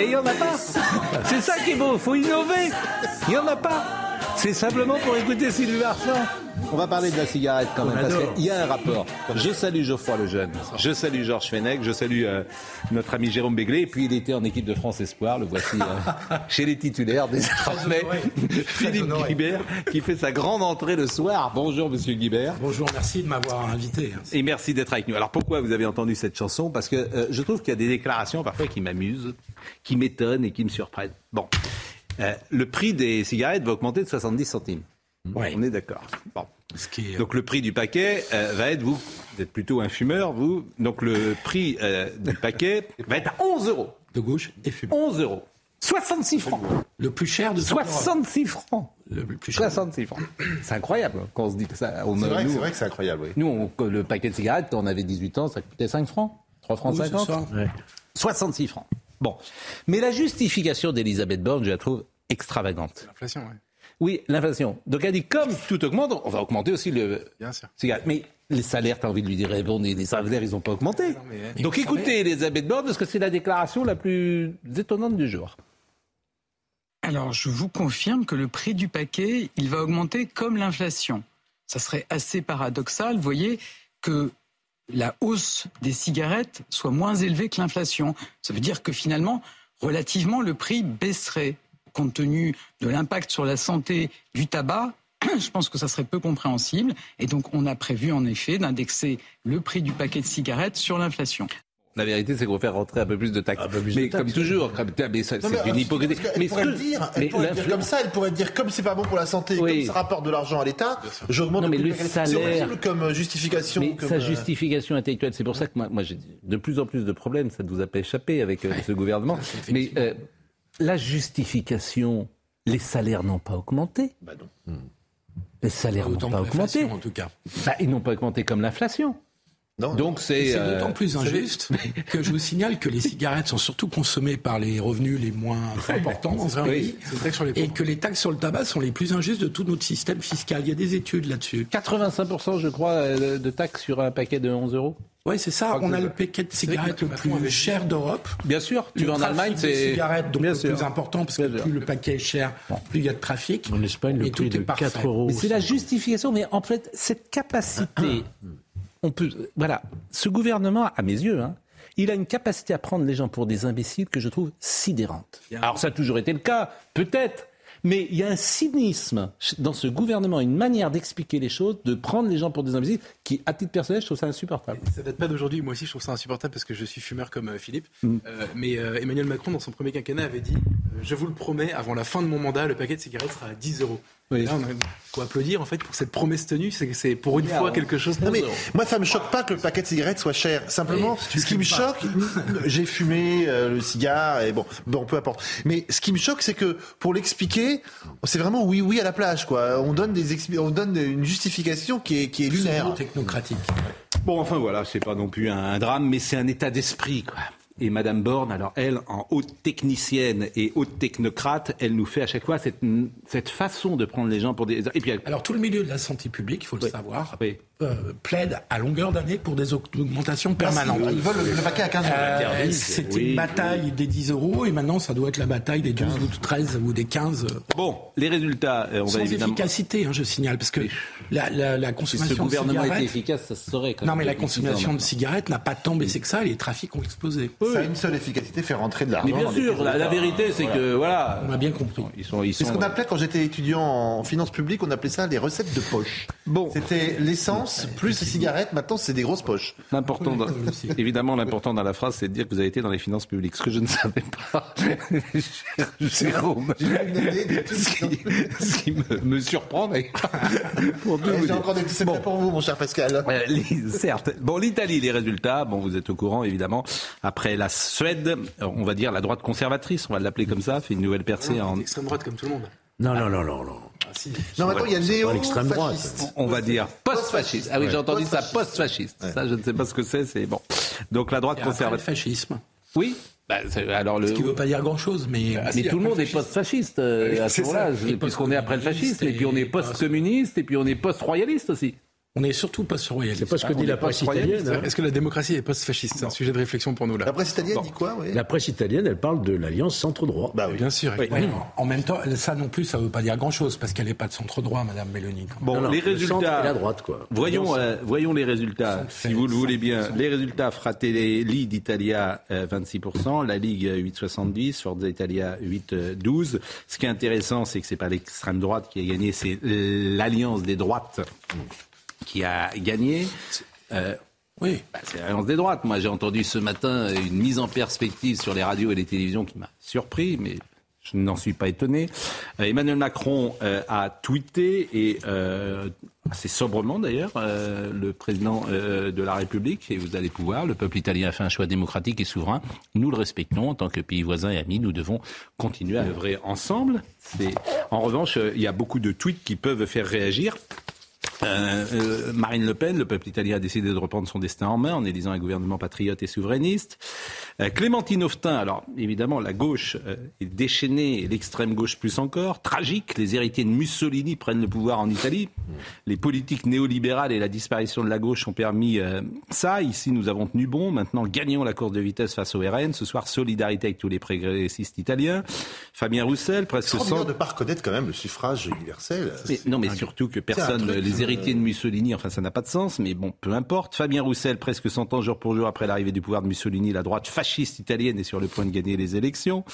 Et il n'y en a pas. C'est ça qui est beau, faut innover. Il n'y en a pas C'est simplement pour écouter Sylvie Varsan. On va parler de la cigarette quand même, parce qu'il y a un rapport. Je salue Geoffroy Lejeune, je salue Georges Fenech, je salue euh, notre ami Jérôme Béglé, et puis il était en équipe de France Espoir, le voici euh, chez les titulaires désormais. Philippe Guibert, qui fait sa grande entrée le soir. Bonjour Monsieur Guibert. Bonjour, merci de m'avoir invité. Et merci d'être avec nous. Alors pourquoi vous avez entendu cette chanson? Parce que euh, je trouve qu'il y a des déclarations parfois qui m'amusent, qui m'étonnent et qui me surprennent. Bon, Euh, le prix des cigarettes va augmenter de 70 centimes. Ouais. On est d'accord. Bon. Ce qui est- Donc le prix du paquet euh, va être, vous, vous êtes plutôt un fumeur, vous, donc le prix euh, du paquet va être à 11 euros. de gauche et fumé. 11 euros. 66 francs. Le plus cher de toute l'Europe. 66 francs. Le plus cher. 66 francs. C'est incroyable quand on se dit que ça. C'est a- vrai, que- nous, c'est vrai que c'est incroyable, oui. nous, on- le paquet de cigarettes, quand on avait 18 ans, ça coûtait 5 francs. 3 francs Oui, c'est 50. ça. 66 francs. Bon. Mais la justification d'Elisabeth Borne, je la trouve extravagante. L'inflation, oui. Oui, l'inflation. Donc elle dit, comme tout augmente, on va augmenter aussi le Bien sûr. Mais les salaires, tu as envie de lui dire, eh bon, les salaires, ils n'ont pas augmenté. mais- Donc vous écoutez Elisabeth Borne, parce que c'est la déclaration la plus étonnante du jour. Alors, je vous confirme que le prix du paquet, il va augmenter comme l'inflation. Ça serait assez paradoxal, vous voyez, que la hausse des cigarettes soit moins élevée que l'inflation. Ça veut dire que finalement, relativement, le prix baisserait. Compte tenu de l'impact sur la santé du tabac, je pense que ça serait peu compréhensible. Et donc, on a prévu en effet d'indexer le prix du paquet de cigarettes sur l'inflation. La vérité, c'est qu'on faire rentrer un peu plus de taxes. De mais comme toujours, comme- mais ça, Non, c'est une hypocrisie. Mais pourrait le dire, elle pourrait dire comme ça, elle pourrait dire comme c'est pas bon pour la santé, Oui. comme ça rapporte de l'argent à l'État, j'augmente Non, mais le salaire- comme justification. Mais comme, sa euh, justification intellectuelle, c'est pour ça que moi, moi j'ai de plus en plus de problèmes, ça ne vous a pas échappé avec euh, ce gouvernement. Mais euh, la justification, les salaires n'ont pas augmenté. bah non. Les salaires n'ont Autant pas augmenté. en tout cas. Bah, ils n'ont pas augmenté comme l'inflation. Non, Donc c'est. C'est euh, d'autant plus injuste que je vous signale que les cigarettes sont surtout consommées par les revenus les moins importants dans ce pays. C'est une taxe sur les Et que les taxes sur le tabac sont les plus injustes de tout notre système fiscal. Il y a des études là-dessus. 85% je crois euh, de taxes sur un paquet de 11 euros. Oui, c'est ça. On a le paquet de cigarettes le plus cher d'Europe. Bien sûr, tu vas en Allemagne, de c'est. cigarettes, donc Bien le sûr. plus important, parce que Bien sûr. plus le paquet est cher, plus il y a de trafic. En Espagne, le prix est de parfait. 4 euros. C'est la justification, mais en fait, cette capacité, on peut, voilà, ce gouvernement, à mes yeux, hein, il a une capacité à prendre les gens pour des imbéciles que je trouve sidérante. Alors ça a toujours été le cas, peut-être, mais il y a un cynisme dans ce gouvernement, une manière d'expliquer les choses, de prendre les gens pour des imbéciles, qui, à titre personnel, je trouve ça insupportable. Ça date pas d'aujourd'hui. Moi aussi, je trouve ça insupportable parce que je suis fumeur comme euh, Philippe. Mm. Euh, mais euh, Emmanuel Macron, dans son premier quinquennat, avait dit euh, Je vous le promets, avant la fin de mon mandat, le paquet de cigarettes sera à 10 euros. Oui. Là, on a faut applaudir en fait pour cette promesse tenue. C'est que c'est pour une fois quelque chose. Non mais moi ça me choque pas que le paquet de cigarettes soit cher. Simplement, ce qui me choque, j'ai fumé euh, le cigare et bon, bon peu importe. Mais ce qui me choque, c'est que pour l'expliquer, c'est vraiment oui oui à la plage quoi. On donne des expli- on donne une justification qui est qui est lunaire. Technocratique. Bon, enfin voilà, c'est pas non plus un, un drame, mais c'est un état d'esprit, quoi. Et Madame Borne, alors elle, en haute technicienne et haute technocrate, elle nous fait à chaque fois cette, cette façon de prendre les gens pour des. Et puis elle- Alors tout le milieu de la santé publique, il faut le savoir, Oui. Euh, plaide à longueur d'année pour des augmentations permanentes. Ils veulent le, le paquet à 15 euros. Euh, C'était Oui. une bataille des 10 euros et maintenant ça doit être la bataille des 12 ou 13 ou des 15. euh, Bon, les résultats, euh, on Sans va évidemment. efficacité, hein, je signale, parce que la, la, la Si consommation ce gouvernement de était cigarettes... efficace, ça se saurait. quand Non, mais la consommation de cigarettes n'a pas tant baissé que ça les trafics ont explosé. Ça a une seule efficacité, faire rentrer de l'argent. Mais bien sûr, la, vérité, c'est que voilà. On a bien compris. Ils sont, ils C'est sont. ce qu'on appelait quand j'étais étudiant en finances publiques, on appelait ça les recettes de poche. Bon. C'était l'essence plus les cigarettes, maintenant c'est des grosses poches. L'important, dans- évidemment, l'important dans la phrase, c'est de dire que vous avez été dans les finances publiques, ce que je ne savais pas. Cher Jérôme. Ce qui, ce qui me, me surprend, Ouais, vous J'ai encore des petits secrets Bon. pour vous, mon cher Pascal. Euh, les- certes. Bon, l'Italie, les résultats, bon, vous êtes au courant, évidemment. Après la Suède, on va dire la droite conservatrice, on va l'appeler comme ça, fait une nouvelle percée en, Extrême droite comme tout le monde. Non, non, non, non, non. Ah, si. Non, attends, il y a pas l'extrême droite. on va dire post-fasciste. Ah oui, j'ai entendu ça, Post-fasciste. Ça, je ne sais pas ce que c'est, c'est bon. Donc la droite Et après, le conservatrice. fascisme. Oui. Bah, alors le. Ce qui ne veut pas dire grand-chose, mais... Mais tout le monde est post-fasciste euh, à ce c'est moment-là, puisqu'on est après le fascisme, et puis on est post-communiste, et puis on est post-royaliste aussi. On est surtout post-royaliste. C'est pas ce que dit la presse italienne. hein. Est-ce que la démocratie est post-fasciste C'est un sujet de réflexion pour nous là. La presse italienne dit quoi La presse italienne, elle parle de l'alliance centre-droit. Bah oui. Bien sûr. Ouais, en même temps, ça non plus, ça ne veut pas dire grand-chose, parce qu'elle n'est pas de centre droit, Madame même. Bon, Non, non, les le centre résultats. et la droite, quoi. Voyons, euh, voyons les résultats, si vous le voulez bien. Les résultats Fratelli d'Italia, euh, 26%, la Ligue euh, 8,70, Forza Italia 8,12. Ce qui est intéressant, c'est que c'est pas l'extrême droite qui a gagné, c'est l'alliance des droites qui a gagné. Euh, Oui. bah, c'est l'alliance des droites. Moi, j'ai entendu ce matin une mise en perspective sur les radios et les télévisions qui m'a surpris, mais je n'en suis pas étonné. Euh, Emmanuel Macron euh, a tweeté, et euh, assez sobrement d'ailleurs, le président de la République, et vous allez pouvoir, le peuple italien a fait un choix démocratique et souverain. Nous le respectons en tant que pays voisin et amis. Nous devons continuer à œuvrer ensemble. En revanche, il y a beaucoup de tweets qui peuvent faire réagir. Euh, euh, Marine Le Pen, le peuple italien a décidé de reprendre son destin en main en élisant un gouvernement patriote et souverainiste. Euh, Clémentine Autain, alors évidemment la gauche euh, est déchaînée et l'extrême gauche plus encore. Tragique, les héritiers de Mussolini prennent le pouvoir en Italie. Les politiques néolibérales et la disparition de la gauche ont permis ça. Ici, nous avons tenu bon. Maintenant, gagnons la course de vitesse face au RN. Ce soir, solidarité avec tous les progressistes italiens. Fabien Roussel, presque 100... de ne pas reconnaître quand même le suffrage universel. Mais, non, mais surtout que personne, les euh, héritiers de Mussolini, enfin ça n'a pas de sens, mais bon, peu importe. Fabien Roussel, presque 100 ans jour pour jour après l'arrivée du pouvoir de Mussolini, la droite fasciste italienne est sur le point de gagner les élections.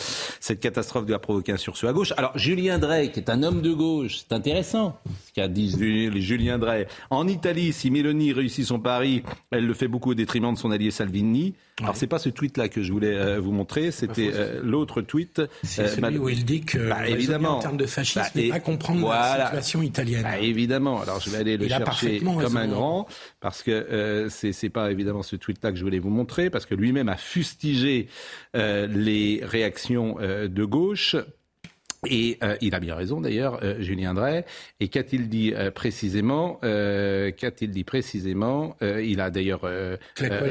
Cette catastrophe doit provoquer un sursaut à gauche. Alors Julien Drey, qui est un homme de gauche, c'est intéressant ce qu'a dit Ju- Julien Drey. En Italie, si Mélanie réussit son pari, elle le fait beaucoup au détriment de son allié Salvini. Alors c'est pas ce tweet-là que je voulais euh, vous montrer, c'était euh, l'autre tweet. C'est Euh, celui où il dit que Bah, évidemment. en termes de fascisme Bah, et pas comprendre voilà. la situation italienne. Bah, évidemment. Alors je vais aller le Il chercher comme un grand parce que euh, c'est pas évidemment ce tweet-là que je voulais vous montrer parce que lui-même a fustigé les réactions de gauche. Et euh, il a bien raison d'ailleurs, euh, Julien Drey. Et qu'a-t-il dit euh, précisément euh, Qu'a-t-il dit précisément Euh, Il a d'ailleurs euh,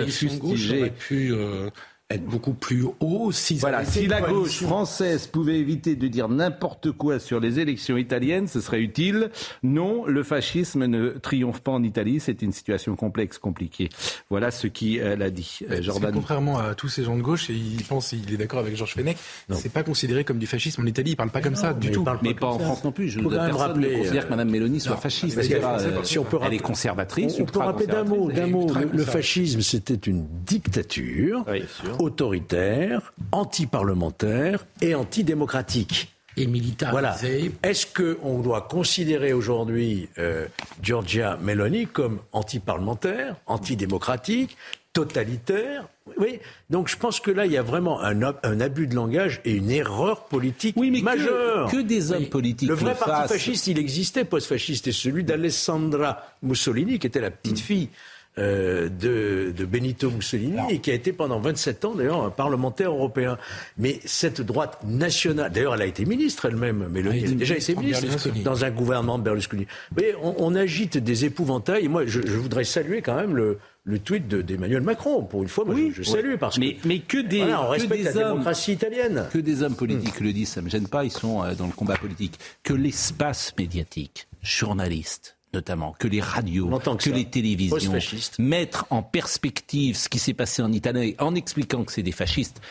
fustigé aurait pu euh, être beaucoup plus haut si voilà, si la gauche française pouvait éviter de dire n'importe quoi sur les élections italiennes, ce serait utile. Non, le fascisme ne triomphe pas en Italie. C'est une situation complexe, compliquée. Voilà ce qu'il euh, a dit, euh, Jordan. contrairement à tous ces gens de gauche, et il pense, il est d'accord avec Georges Fenech, c'est pas considéré comme du fascisme en Italie. Il parle pas comme ça du tout. parle Mais pas en comme ça. France non plus. Je ne quand même personne ne rappeler, considère euh, que Mme Mélanie soit fasciste. pas, euh, si on peut elle est rappeler- conservatrice. On, on peut rappeler d'un mot, d'un mot. Le, fascisme, c'était une dictature Oui. Autoritaire, anti-parlementaire et antidémocratique. Et Voilà. militarisé. Est-ce qu'on doit considérer aujourd'hui euh, Giorgia Meloni comme anti-parlementaire, antidémocratique, totalitaire? Oui. Donc je pense que là, il y a vraiment un, un abus de langage et une erreur politique Oui, mais majeure. que, des hommes politiques Le vrai parti fassent. fasciste, il existait, post-fasciste, et celui d'Alessandra Mussolini, qui était la petite fille euh, de, de Benito Mussolini, et qui a été pendant 27 ans, d'ailleurs, un parlementaire européen. Mais cette droite nationale, d'ailleurs, elle a été ministre elle-même, Mélanie, Elle a elle a déjà été ministre Berlusconi. dans un gouvernement de Berlusconi. Mais on, on agite des épouvantails, et moi, je, je voudrais saluer quand même le, le tweet de- d'Emmanuel Macron. Pour une fois, moi, je, je salue, parce Mais, que... mais que des, Voilà, on que des la hommes démocratie italienne. que des hommes politiques le disent, ça me gêne pas, ils sont euh, dans le combat politique. Que l'espace médiatique, journalistes notamment, que les radios, que les télévisions mettre en perspective ce qui s'est passé en Italie en expliquant que c'est des fascistes.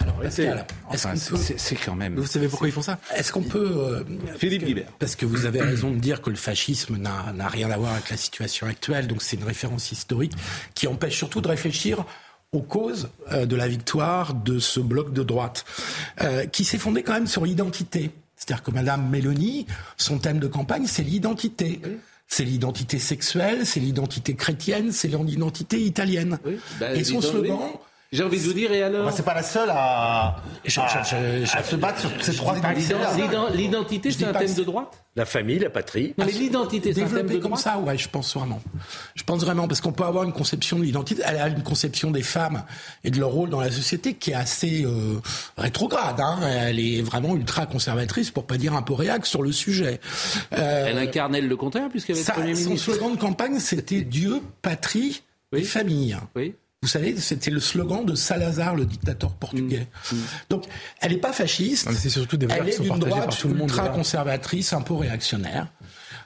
Alors, Pascal, Enfin, qu'on c'est- quand même. Vous savez pourquoi ils font ça? Est-ce qu'on peut... euh, Philippe parce que- Guibert. Parce que vous avez raison de dire que le fascisme n'a n'a rien à voir avec la situation actuelle, donc c'est une référence historique qui empêche surtout de réfléchir aux causes euh, de la victoire de ce bloc de droite, euh, qui s'est fondé quand même sur l'identité. C'est-à-dire que Madame Mélanie, son thème de campagne, c'est l'identité. C'est l'identité sexuelle, c'est l'identité chrétienne, c'est l'identité italienne. Bah, et son slogan, J'ai envie de vous dire, et alors Enfin, c'est pas la seule à, Je- à- je- je- à se battre sur ces trois L'identité, c'est un thème de droite La famille, la patrie. Non, mais l'identité, c'est un thème de comme droite ça, ouais, je pense vraiment. Je pense vraiment, parce qu'on peut avoir une conception de l'identité, elle a une conception des femmes et de leur rôle dans la société qui est assez euh, rétrograde. Hein. Elle est vraiment ultra conservatrice, pour pas dire un peu réac sur le sujet. Euh, Elle incarnait le contraire, puisqu'elle avait Premier son ministre. slogan de campagne, c'était Dieu, patrie Oui. et famille. Oui. Vous savez, c'était le slogan de Salazar, le dictateur portugais. Mm. Donc, elle n'est pas fasciste. Non, mais c'est surtout des valeurs Elle est d'une droite tout le monde, ultra conservatrice, un peu réactionnaire,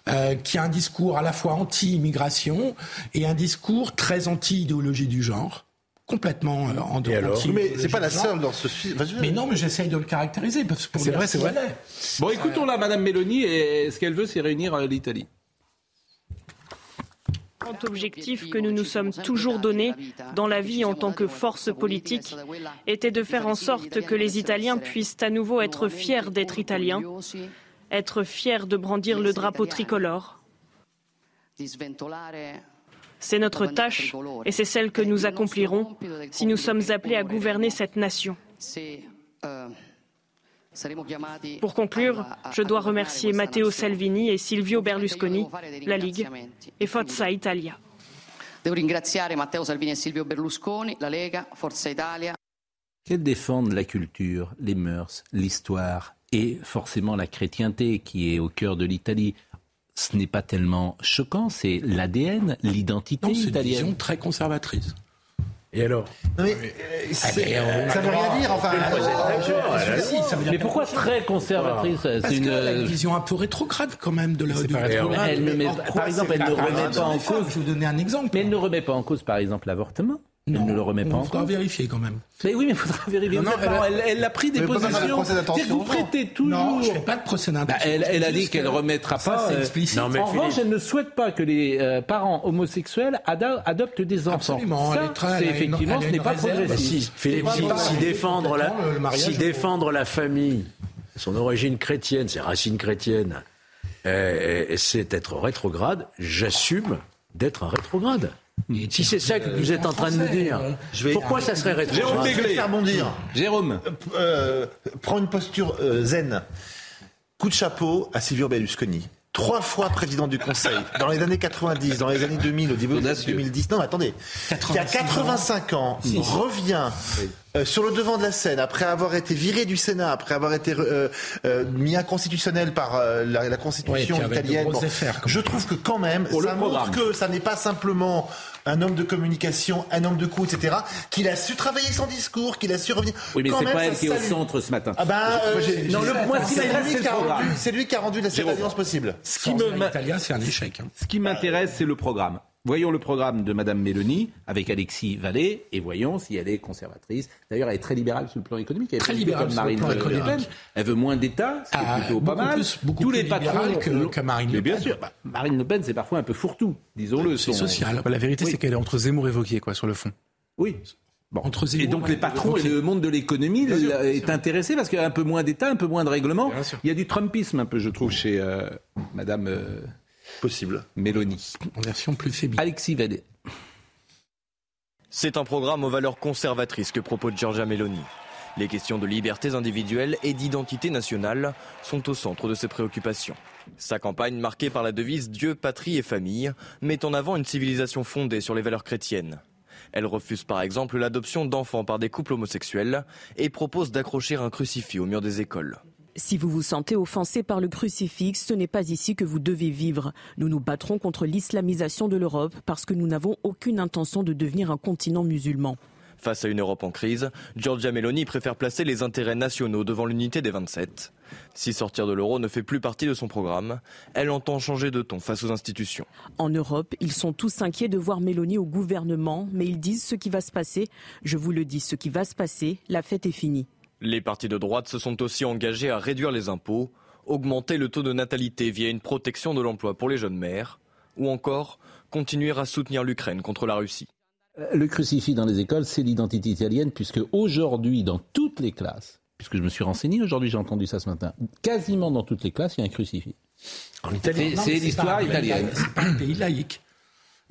euh, qui a un discours à la fois anti-immigration et un discours très anti-idéologie du genre, complètement euh, en Et dehors. alors Mais c'est pas la seule dans ce film. Enfin, Mais non, mais j'essaye de le caractériser parce que pour C'est vrai, ce c'est vrai. Bon, écoutons-la, Madame Mélanie, et ce qu'elle veut, c'est réunir euh, l'Italie. Grand objectif que nous nous sommes toujours donné dans la vie en tant que force politique était de faire en sorte que les Italiens puissent à nouveau être fiers d'être italiens, être fiers de brandir le drapeau tricolore. C'est notre tâche et c'est celle que nous accomplirons si nous sommes appelés à gouverner cette nation. Pour conclure, je dois remercier Matteo Salvini et Silvio Berlusconi, la Ligue, et Forza Italia. Devo ringraziare Matteo Salvini e Silvio Berlusconi, la Lega, Forza Italia. Qu'elles défendent la culture, les mœurs, l'histoire et forcément la chrétienté qui est au cœur de l'Italie? Ce n'est pas tellement choquant, c'est l'ADN, l'identité Non, c'est une italienne. vision très conservatrice. Et alors Non, mais, euh, c'est- mais, euh, ça veut rien dire. Enfin, Ah, Mais pourquoi très conservatrice Parce C'est une. une vision un peu rétrograde quand même de la. Elle ne met- En par exemple, elle ne remet pas en cause- Je vais vous donner un exemple. Mais elle ne remet pas en cause, par exemple, l'avortement. Elle Non, ne le remet pas on en faudra vérifier quand même. Mais oui, mais il faudra vérifier. Non, non, elle, elle a pris des de positions. d'intention, vous prêtez toujours. Non, je fais pas de procès Bah, d'intention. elle, elle a dit qu'elle que remettra ça, pas. c'est euh, explicite. Non, mais en Philippe- revanche, elle ne souhaite pas que les euh, parents homosexuels adoptent des enfants. Absolument, elle Ça, est très- c'est elle une- effectivement, elle ce n'est pas progressif. Philippe, pas si, défendre, la, si défendre la famille, son origine chrétienne, ses racines chrétiennes, c'est être rétrograde, j'assume d'être un rétrograde. Si c'est ça que vous êtes en train de nous dire, Je vais- pourquoi ça serait je rétrograde vais te faire bondir. Jérôme, Euh, prends une posture euh, zen. Coup de chapeau à Silvio Berlusconi. Trois fois président du Conseil, dans les années 90, dans les années 2000, au début des années 2010. Non, mais attendez. Qui a 85 ans, revient euh, sur le devant de la scène après avoir été viré du Sénat, après avoir été euh, euh, mis inconstitutionnel par euh, la, la Constitution italienne. affaires, je trouve que quand même, ça montre programme. que ça n'est pas simplement un homme de communication, un homme de coup, etc. Qu'il a su travailler son discours, qu'il a su revenir. oui, mais c'est pas elle qui est au centre ce matin. Ah ben, euh, Non, le- qui c'est m'intéresse, lui, c'est qui a rendu- programme. c'est lui qui a rendu la cette alliance possible. Ce qui Sans me- l'Italien, c'est un échec. hein. Ce qui m'intéresse, c'est le programme. Voyons le programme de Madame Mélanie avec Alexis Vallée et voyons si elle est conservatrice. D'ailleurs, elle est très libérale sur le plan économique. Elle est Très libérale comme le Marine plan Le Pen. Elle veut moins d'État, ce qui Ah, est plutôt pas beaucoup mal. plus- beaucoup Tous plus les patrons que- que Marine Le Mais bien Pen. sûr, bah, Marine Le Pen, c'est parfois un peu fourre-tout, disons-le. C'est son- social. La vérité, Oui. c'est qu'elle est entre Zemmour et Wauquiez, quoi, sur le fond. Oui. Bon. Entre et donc les patrons et le monde de l'économie est intéressé parce qu'il y a un peu moins d'État, un peu moins de sûr. Il y a du Trumpisme un peu, je trouve, chez euh, Madame euh, Possible. Mélanie. en version plus faible. Alexis Vallée. C'est un programme aux valeurs conservatrices que propose Giorgia Meloni. Les questions de libertés individuelles et d'identité nationale sont au centre de ses préoccupations. Sa campagne, marquée par la devise Dieu, patrie et famille, met en avant une civilisation fondée sur les valeurs chrétiennes. Elle refuse par exemple l'adoption d'enfants par des couples homosexuels et propose d'accrocher un crucifix au mur des écoles. Si vous vous sentez offensé par le crucifix, ce n'est pas ici que vous devez vivre. Nous nous battrons contre l'islamisation de l'Europe parce que nous n'avons aucune intention de devenir un continent musulman. Face à une Europe en crise, Giorgia Meloni préfère placer les intérêts nationaux devant l'unité des 27. Si sortir de l'euro ne fait plus partie de son programme, elle entend changer de ton face aux institutions. En Europe, ils sont tous inquiets de voir Mélanie au gouvernement, mais ils disent ce qui va se passer. Je vous le dis, ce qui va se passer, la fête est finie. Les partis de droite se sont aussi engagés à réduire les impôts, augmenter le taux de natalité via une protection de l'emploi pour les jeunes mères, ou encore continuer à soutenir l'Ukraine contre la Russie. Euh, Le crucifix dans les écoles, c'est l'identité italienne, puisque aujourd'hui, dans toutes les classes, puisque je me suis renseigné aujourd'hui, j'ai entendu ça ce matin, quasiment dans toutes les classes, il y a un crucifix. En Italie. C'est- l'histoire italienne. C'est pas un pays laïque.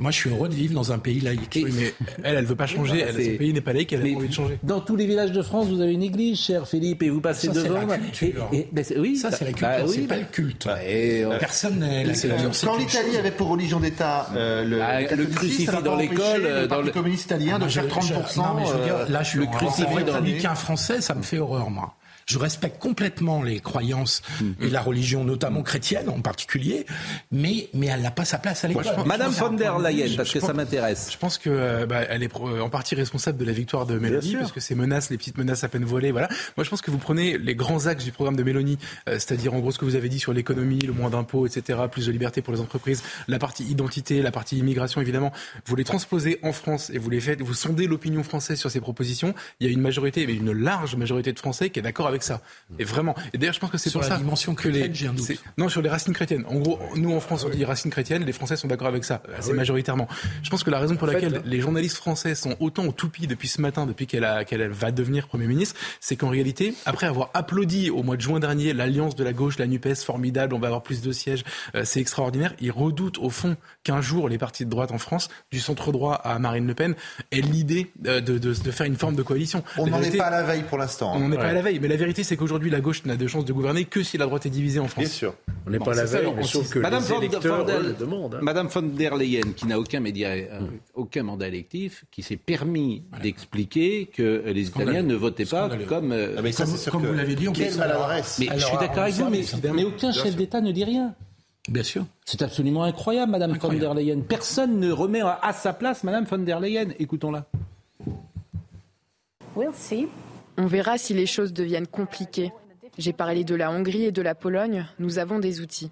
Moi, je suis heureux de vivre dans un pays laïque. Oui, mais elle, elle veut pas changer. Elle, C'est- son pays n'est pas laïque, elle a Mais pas envie de changer. Dans tous les villages de France, vous avez une église, cher Philippe, et vous passez Ça, c'est devant. la culture. Et- et- ben, c'est- oui, Ça, c'est la culture, bah oui, c'est pas bah- le culte. bah, et on- Personne n'est la culture. Quand l'Italie avait pour religion d'État euh, le, Ah, le crucifix dans l'école, euh, le dans Parti le- communiste italien de Moi, je- faire je- 30%. non, mais je veux dire, là, je suis le crucifix en dans- républicain français, ça me fait horreur, moi. Je respecte complètement les croyances et la religion, notamment chrétienne en particulier, mais, mais elle n'a pas sa place à l'école. Madame von der Leyen, parce que ça m'intéresse. Je pense que euh, bah, elle est euh, en partie responsable de la victoire de Mélanie, parce que ces menaces, les petites menaces à peine volées, voilà. Moi, je pense que vous prenez les grands axes du programme de Mélanie, euh, c'est-à-dire en gros ce que vous avez dit sur l'économie, le moins d'impôts, etc., plus de liberté pour les entreprises, la partie identité, la partie immigration, évidemment. Vous les transposez en France et vous les faites, vous sondez l'opinion française sur ces propositions. Il y a une majorité, mais une large majorité de Français qui est d'accord avec ça. Et vraiment. Et d'ailleurs, je pense que c'est pour la ça dimension que les un doute. non, sur les racines chrétiennes. En gros, nous en France, on dit racines chrétiennes, les Français sont d'accord avec ça, assez majoritairement. Je pense que la raison pour En laquelle hein. les journalistes français sont autant au toupie depuis ce matin, depuis qu'elle a- qu'elle va devenir Premier ministre, c'est qu'en réalité, après avoir applaudi au mois de juin dernier l'alliance de la gauche, la NUPES, formidable, on va avoir plus de sièges, euh, c'est extraordinaire, ils redoutent au fond qu'un jour les partis de droite en France, du centre droit à Marine Le Pen, aient l'idée euh, de, de- de faire une forme de coalition. On n'en est pas à la veille pour l'instant. on n'en est pas Ouais. à la veille, mais la vérité c'est qu'aujourd'hui la gauche n'a de chance de gouverner que si la droite est divisée en France. Bien sûr. On n'est Bon, pas la veille, on mais sauf insiste. que Madame les von, électeurs von der- eux, le demandent. hein. Madame von der Leyen, qui n'a aucun, média, euh, aucun mandat électif, qui s'est permis d'expliquer que les Italiens ne votaient pas Scandaleux. comme. euh, Ah, mais ça, Comme- c'est sûr comme que- vous l'avez dit, on Quelle maladresse. mais je suis d'accord avec vous, mais, aucun chef d'État ne dit rien. Bien sûr. C'est absolument incroyable, Madame Incroyable. von der Leyen. Personne ne remet à sa place Madame von der Leyen. Écoutons-la. On verra si les choses deviennent compliquées. J'ai parlé de la Hongrie et de la Pologne. Nous avons des outils.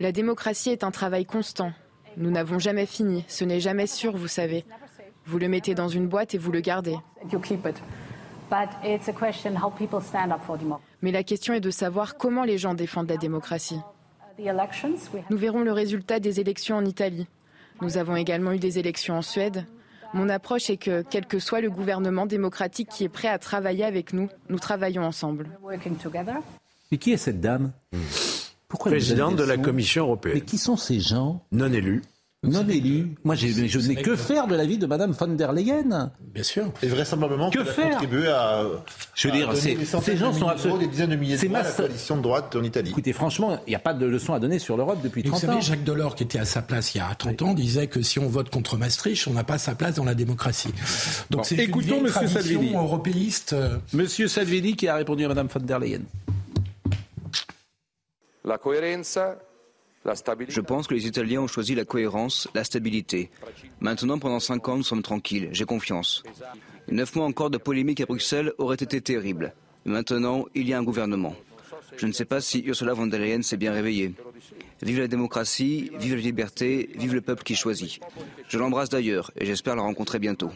La démocratie est un travail constant. Nous n'avons jamais fini. Ce n'est jamais sûr, vous savez. Vous le mettez dans une boîte et vous le gardez. Mais la question est de savoir comment les gens défendent la démocratie. Nous verrons le résultat des élections en Italie. Nous avons également eu des élections en Suède. Mon approche est que, quel que soit le gouvernement démocratique qui est prêt à travailler avec nous, nous travaillons ensemble. Mais qui est cette dame? Pourquoi elle vous donne Présidente de la Commission Mais européenne, qui sont ces gens? Non élue. Non élus Moi, je n'ai que faire de la vie de Madame von der Leyen. Bien sûr. Et vraisemblablement Que faire contribué à, Je veux à dire, donner c'est- des centaines ces gens de sont milliers absolument- des dizaines de milliers c'est d'euros à la ma- coalition de droite en Italie. Écoutez, franchement, il n'y a pas de leçon à donner sur l'Europe depuis Et vous 30 savez, ans. Jacques Delors, qui était à sa place il y a 30 ans, disait que si on vote contre Maastricht, on n'a pas sa place dans la démocratie. Donc Bon, c'est une écoutons Monsieur tradition Salvini. européiste. euh, Monsieur Salvini qui a répondu à Madame von der Leyen. Je pense que les Italiens ont choisi la cohérence, la stabilité. Maintenant, pendant cinq ans, nous sommes tranquilles. J'ai confiance. Neuf mois encore de polémique à Bruxelles auraient été terribles. Maintenant, il y a un gouvernement. Je ne sais pas si Ursula von der Leyen s'est bien réveillée. Vive la démocratie, vive la liberté, vive le peuple qui choisit. Je l'embrasse d'ailleurs et j'espère la rencontrer bientôt.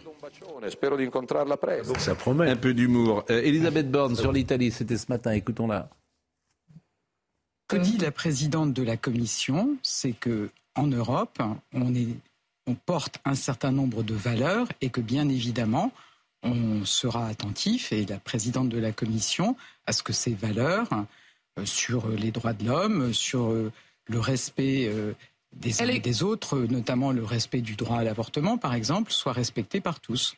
Ça promet. Un peu d'humour. Euh, Elisabeth Borne sur l'Italie, c'était ce matin, écoutons-la. Ce que dit la présidente de la Commission, c'est que en Europe, on, est, on porte un certain nombre de valeurs et que bien évidemment, on sera attentif, et la présidente de la Commission, à ce que ces valeurs euh, sur les droits de l'homme, sur euh, le respect euh, des uns et des autres, notamment le respect du droit à l'avortement, par exemple, soient respectés par tous.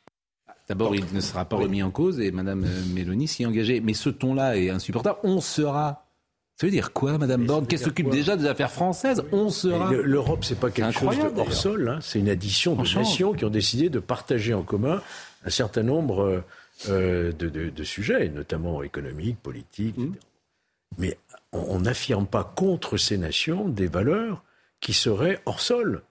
D'abord, il ne sera pas remis en cause et Madame Mélanie s'y est engagée. Mais ce ton-là est insupportable. On sera. Ça veut dire quoi, Madame Borne Qu'elle s'occupe déjà des affaires françaises? On sera. L'Europe, c'est pas quelque chose de hors sol. hein. C'est une addition de nations qui ont décidé de partager en commun un certain nombre euh, euh, de, de- de sujets, notamment économiques, politiques. Mmh. Mais on n'affirme pas contre ces nations des valeurs qui seraient hors sol.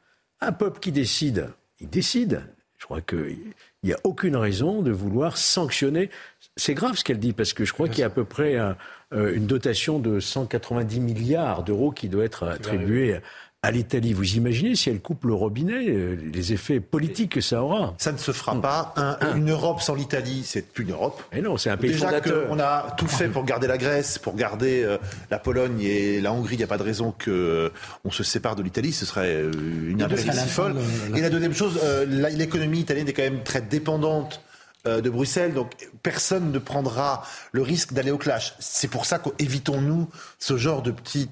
Un peuple qui décide, il décide. Je crois qu'il n'y a aucune raison de vouloir sanctionner. C'est grave ce qu'elle dit, parce que je crois qu'il y a à peu près un- une dotation de 190 milliards d'euros qui doit être attribuée à l'Italie. Vous imaginez si elle coupe le robinet, euh, les effets politiques que ça aura Ça ne se fera pas. Un- une Europe sans l'Italie, c'est plus une Europe. Et non, c'est un pays Déjà fondateur. qu'on a tout fait pour garder la Grèce, pour garder euh, la Pologne et la Hongrie, il n'y a pas de raison qu'on se sépare de l'Italie, ce serait euh, une impéritie folle. Et la deuxième chose, euh, la- l'économie italienne est quand même très dépendante euh, de Bruxelles, donc personne ne prendra le risque d'aller au clash. C'est pour ça qu'évitons-nous ce genre de petites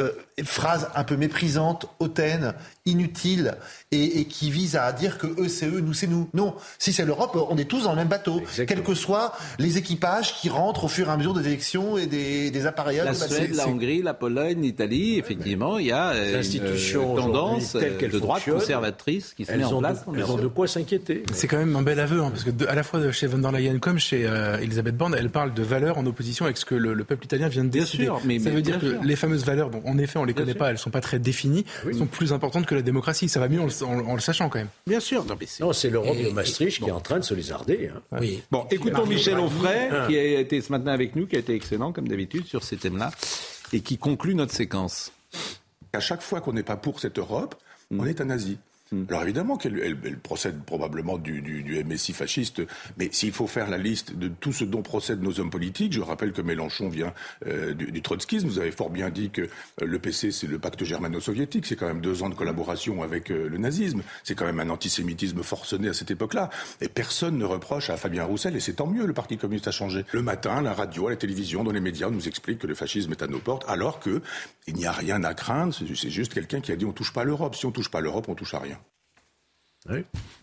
euh, phrases un peu méprisantes, hautaines, inutiles, et, et qui visent à dire que eux c'est eux, nous c'est nous. Non, si c'est l'Europe, on est tous dans le même bateau, quels que soient les équipages qui rentrent au fur et à mesure des élections et des, des appareillages. La Bah, Suède, la Hongrie, la Pologne, l'Italie, effectivement, il y a euh, institutions une euh, tendance euh, qu'elles de droite conservatrice qui se met en de- elles ont de quoi s'inquiéter. C'est quand même un bel aveu, hein, parce que de- à la fois chez von der Leyen comme chez euh, Elisabeth Borne, elle parle de valeurs en opposition avec ce que le, le peuple italien vient de Bien décider. sûr, mais- ça mais veut dire que sûr. les fameuses valeurs, bon, en effet, on les Bien connaît sûr. pas, elles sont pas très définies, sont plus importantes que la démocratie. Ça va mieux en, le- en- en le sachant quand même. Bien sûr. Non, mais c'est- Non, c'est l'Europe de Maastricht qui est en train de se lézarder. hein. Oui. Bon, écoutons Mario Michel. Onfray, Ah. qui a été ce matin avec nous, qui a été excellent, comme d'habitude, sur ces thèmes-là, et qui conclut notre séquence. À chaque fois qu'on n'est pas pour cette Europe, on est un nazi. Alors évidemment qu'elle elle- elle procède probablement du, du- du MSI fasciste, mais s'il faut faire la liste de tout ce dont procèdent nos hommes politiques, je rappelle que Mélenchon vient euh, du, du trotskisme. Vous avez fort bien dit que euh, le PC c'est le pacte germano-soviétique, c'est quand même deux ans de collaboration avec euh, le nazisme, c'est quand même un antisémitisme forcené à cette époque-là. Et personne ne reproche à Fabien Roussel, et c'est tant mieux, le Parti communiste a changé. Le matin, la radio, la télévision, dans les médias, nous explique que le fascisme est à nos portes, alors que il n'y a rien à craindre, c'est juste quelqu'un qui a dit on touche pas l'Europe. Si on touche pas l'Europe, on touche à rien.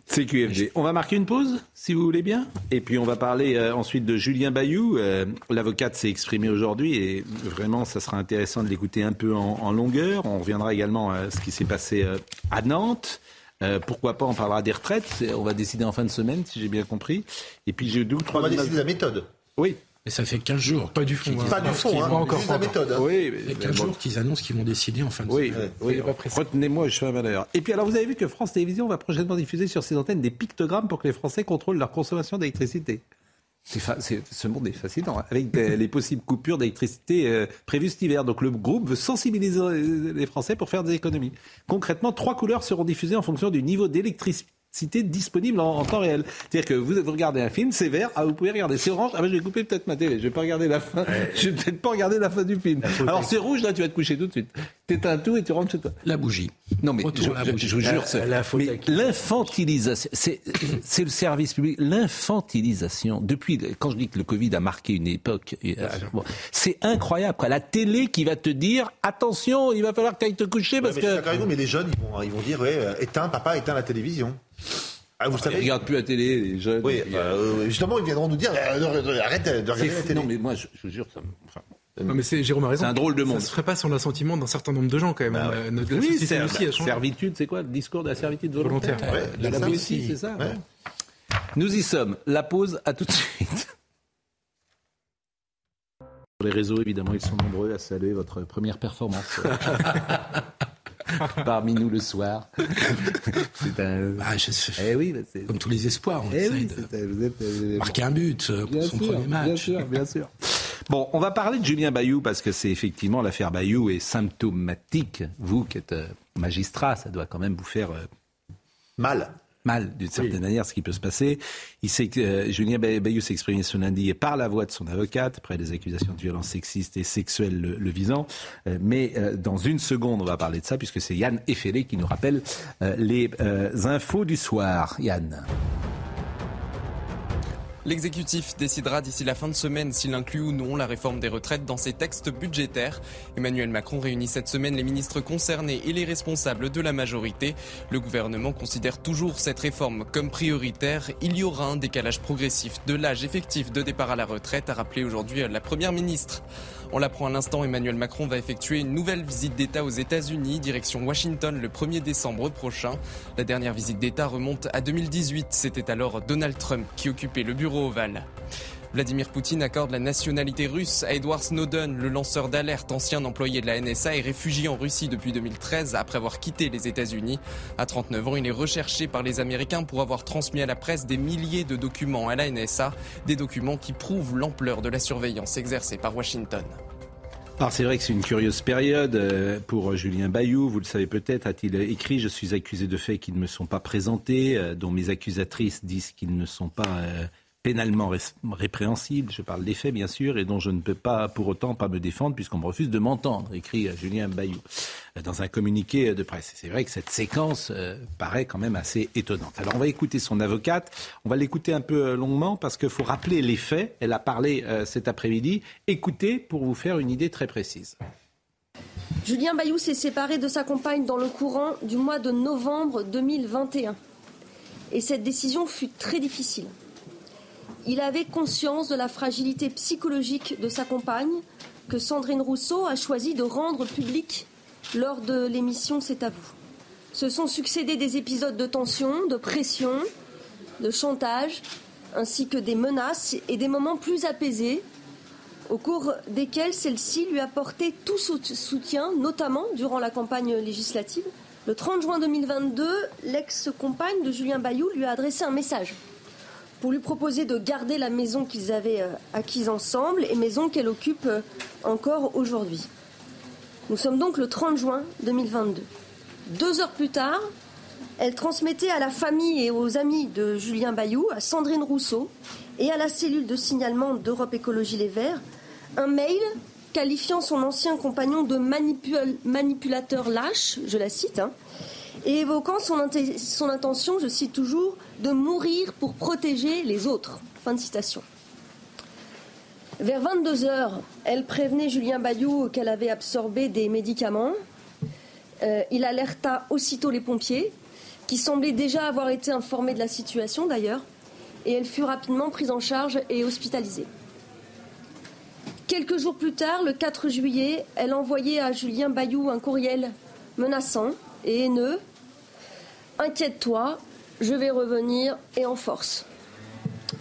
CQFD. On va marquer une pause, si vous voulez bien. Et puis on va parler euh, ensuite de Julien Bayou. Euh, L'avocate s'est exprimée aujourd'hui et vraiment, ça sera intéressant de l'écouter un peu en, en longueur. On reviendra également à ce qui s'est passé euh, à Nantes. Euh, pourquoi pas, on parlera des retraites. On va décider en fin de semaine, si j'ai bien compris. Et puis j'ai deux ou trois. On va décider de la méthode. Oui. Mais ça fait 15 jours. Pas du fond. hein. Pas du fond, hein, vont- juste la méthode. hein. Oui, Ça fait 15 jours qu'ils annoncent qu'ils vont décider en fin de Oui, semaine. oui. retenez-moi, je suis un valeur. Et puis alors, vous avez vu que France Télévisions va prochainement diffuser sur ses antennes des pictogrammes pour que les Français contrôlent leur consommation d'électricité. Ce monde est fascinant, hein, avec des- les possibles coupures d'électricité euh, prévues cet hiver. Donc le groupe veut sensibiliser euh, les Français pour faire des économies. Concrètement, trois couleurs seront diffusées en fonction du niveau d'électricité disponible en, en temps réel. C'est-à-dire que vous, vous regardez un film, c'est vert, ah, vous pouvez regarder, c'est orange, ah ben je vais couper peut-être ma télé, je vais pas regarder la fin, je vais peut-être pas regarder la fin du film. Alors c'est rouge, là tu vas te coucher tout de suite. T'éteins tout et tu rentres chez toi. La bougie. Non mais Retour je, je- bougie. je vous jure, mais l'infantilisation, c'est c'est le service public, l'infantilisation. Depuis, quand je dis que le Covid a marqué une époque, euh, bon, c'est incroyable. Quoi. La télé qui va te dire attention, il va falloir que tu ailles te coucher Ouais, parce mais je suis que d'accord avec vous, mais les jeunes, ils vont, ils vont dire, ouais, euh, éteins, papa, éteins la télévision. Ah, vous ils savez regardent plus la télé, les jeunes. Oui, puis, bah, euh, euh, justement, ils viendront nous dire, euh, arrête de de regarder la c'est- télé. non mais moi, je, je vous jure, ça me- enfin, Non, mais c'est Jérôme a raison. C'est un drôle de monde. Ça se ferait pas sans l'assentiment d'un certain nombre de gens quand même. Bah Euh, Notre la oui, société c'est aussi a changé. servitude, c'est quoi? Le discours de la servitude volontaire, Volontaire. Ouais, La aussi, c'est ça. Ouais. Nous y sommes. La pause, à tout de suite. Sur les réseaux, évidemment, ils sont nombreux à saluer votre première performance. Parmi nous le soir. c'est un. Ah, je- Eh oui, bah, c'est. Comme tous les espoirs, on Eh oui, de c'est- vous êtes- vous êtes- marquer un but euh, pour Bien son sûr, premier bien match. sûr, bien sûr. Bon, on va parler de Julien Bayou parce que c'est effectivement l'affaire Bayou est symptomatique. Vous qui êtes euh, magistrat, ça doit quand même vous faire euh, Mal. Mal d'une certaine manière ce qui peut se passer. Il sait que euh, Julien Bay- Bayou s'est exprimé ce lundi et par la voix de son avocate après des accusations de violences sexistes et sexuelles le, le visant. Euh, mais euh, dans une seconde, on va parler de ça puisque c'est Yann Effelé qui nous rappelle les infos du soir. Yann. L'exécutif décidera d'ici la fin de semaine s'il inclut ou non la réforme des retraites dans ses textes budgétaires. Emmanuel Macron réunit cette semaine les ministres concernés et les responsables de la majorité. Le gouvernement considère toujours cette réforme comme prioritaire. Il y aura un décalage progressif de l'âge effectif de départ à la retraite, a rappelé aujourd'hui la Première ministre. On l'apprend à l'instant, Emmanuel Macron va effectuer une nouvelle visite d'État aux États-Unis, direction Washington le 1er décembre prochain. La dernière visite d'État remonte à 2018. C'était alors Donald Trump qui occupait le bureau ovale. Vladimir Poutine accorde la nationalité russe à Edward Snowden, le lanceur d'alerte, ancien employé de la NSA et réfugié en Russie depuis 2013 après avoir quitté les États-Unis. À 39 ans, il est recherché par les Américains pour avoir transmis à la presse des milliers de documents à la NSA, des documents qui prouvent l'ampleur de la surveillance exercée par Washington. Alors c'est vrai que c'est une curieuse période euh, pour Julien Bayou. Vous le savez peut-être, a-t-il écrit Je suis accusé de faits qui ne me sont pas présentés, euh, dont mes accusatrices disent qu'ils ne sont pas euh, pénalement ré- répréhensible, je parle des faits bien sûr, et dont je ne peux pas pour autant pas me défendre puisqu'on me refuse de m'entendre, écrit euh, Julien Bayou euh, dans un communiqué de presse. C'est vrai que cette séquence euh, paraît quand même assez étonnante. Alors on va écouter son avocate, on va l'écouter un peu euh, longuement parce qu'il faut rappeler les faits. Elle a parlé euh, cet après-midi. Écoutez pour vous faire une idée très précise. Julien Bayou s'est séparé de sa compagne dans le courant du mois de novembre 2021. Et cette décision fut très difficile. Il avait conscience de la fragilité psychologique de sa compagne que Sandrine Rousseau a choisi de rendre publique lors de l'émission C'est à vous. Se sont succédés des épisodes de tension, de pression, de chantage, ainsi que des menaces et des moments plus apaisés au cours desquels celle-ci lui a porté tout sou- soutien, notamment durant la campagne législative. Le 30 juin 2022, l'ex-compagne de Julien Bayou lui a adressé un message pour lui proposer de garder la maison qu'ils avaient euh, acquise ensemble et maison qu'elle occupe euh, encore aujourd'hui. Nous sommes donc le 30 juin 2022. Deux heures plus tard, elle transmettait à la famille et aux amis de Julien Bayou, à Sandrine Rousseau et à la cellule de signalement d'Europe Écologie Les Verts, un mail qualifiant son ancien compagnon de manipul- manipulateur lâche, je la cite, hein, et évoquant son intention, je cite toujours, de mourir pour protéger les autres. Fin de citation. Vers 22 heures, elle prévenait Julien Bayou qu'elle avait absorbé des médicaments. Euh, il alerta aussitôt les pompiers, qui semblaient déjà avoir été informés de la situation d'ailleurs, et elle fut rapidement prise en charge et hospitalisée. Quelques jours plus tard, le 4 juillet, elle envoyait à Julien Bayou un courriel menaçant et haineux. Inquiète-toi, je vais revenir et en force.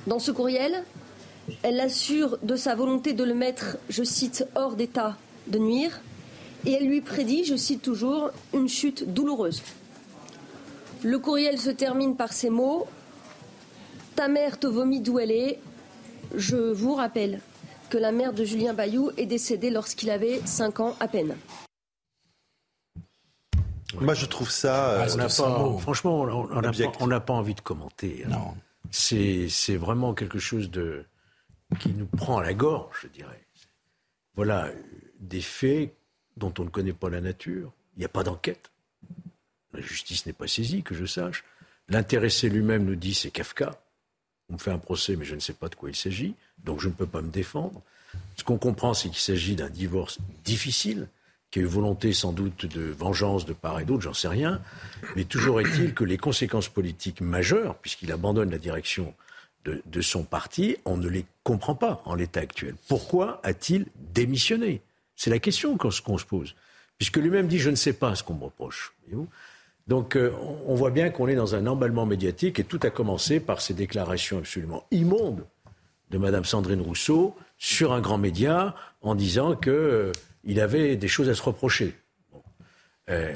Dans ce courriel, elle l'assure de sa volonté de le mettre, je cite, hors d'état de nuire, et elle lui prédit, je cite toujours, une chute douloureuse. Le courriel se termine par ces mots Ta mère te vomit d'où elle est. Je vous rappelle que la mère de Julien Bayou est décédée lorsqu'il avait 5 ans à peine. Moi, je trouve ça. euh, On n'a pas- franchement, on- n'a pas, envie de commenter. hein. C'est, c'est vraiment quelque chose de, qui nous prend à la gorge, je dirais. Voilà, euh, des faits dont on ne connaît pas la nature. Il n'y a pas d'enquête. La justice n'est pas saisie, que je sache. L'intéressé lui-même nous dit c'est Kafka. On me fait un procès, mais je ne sais pas de quoi il s'agit, donc je ne peux pas me défendre. Ce qu'on comprend, c'est qu'il s'agit d'un divorce difficile, qui a eu volonté sans doute de vengeance de part et d'autre, j'en sais rien. Mais toujours est-il que les conséquences politiques majeures, puisqu'il abandonne la direction de, son parti, on ne les comprend pas en l'état actuel. Pourquoi a-t-il démissionné? C'est la question qu'on se pose. Puisque lui-même dit je ne sais pas ce qu'on me reproche. donc euh, on- on voit bien qu'on est dans un emballement médiatique et tout a commencé par ces déclarations absolument immondes de Madame Sandrine Rousseau sur un grand média en disant que euh, il avait des choses à se reprocher. Bon. Euh,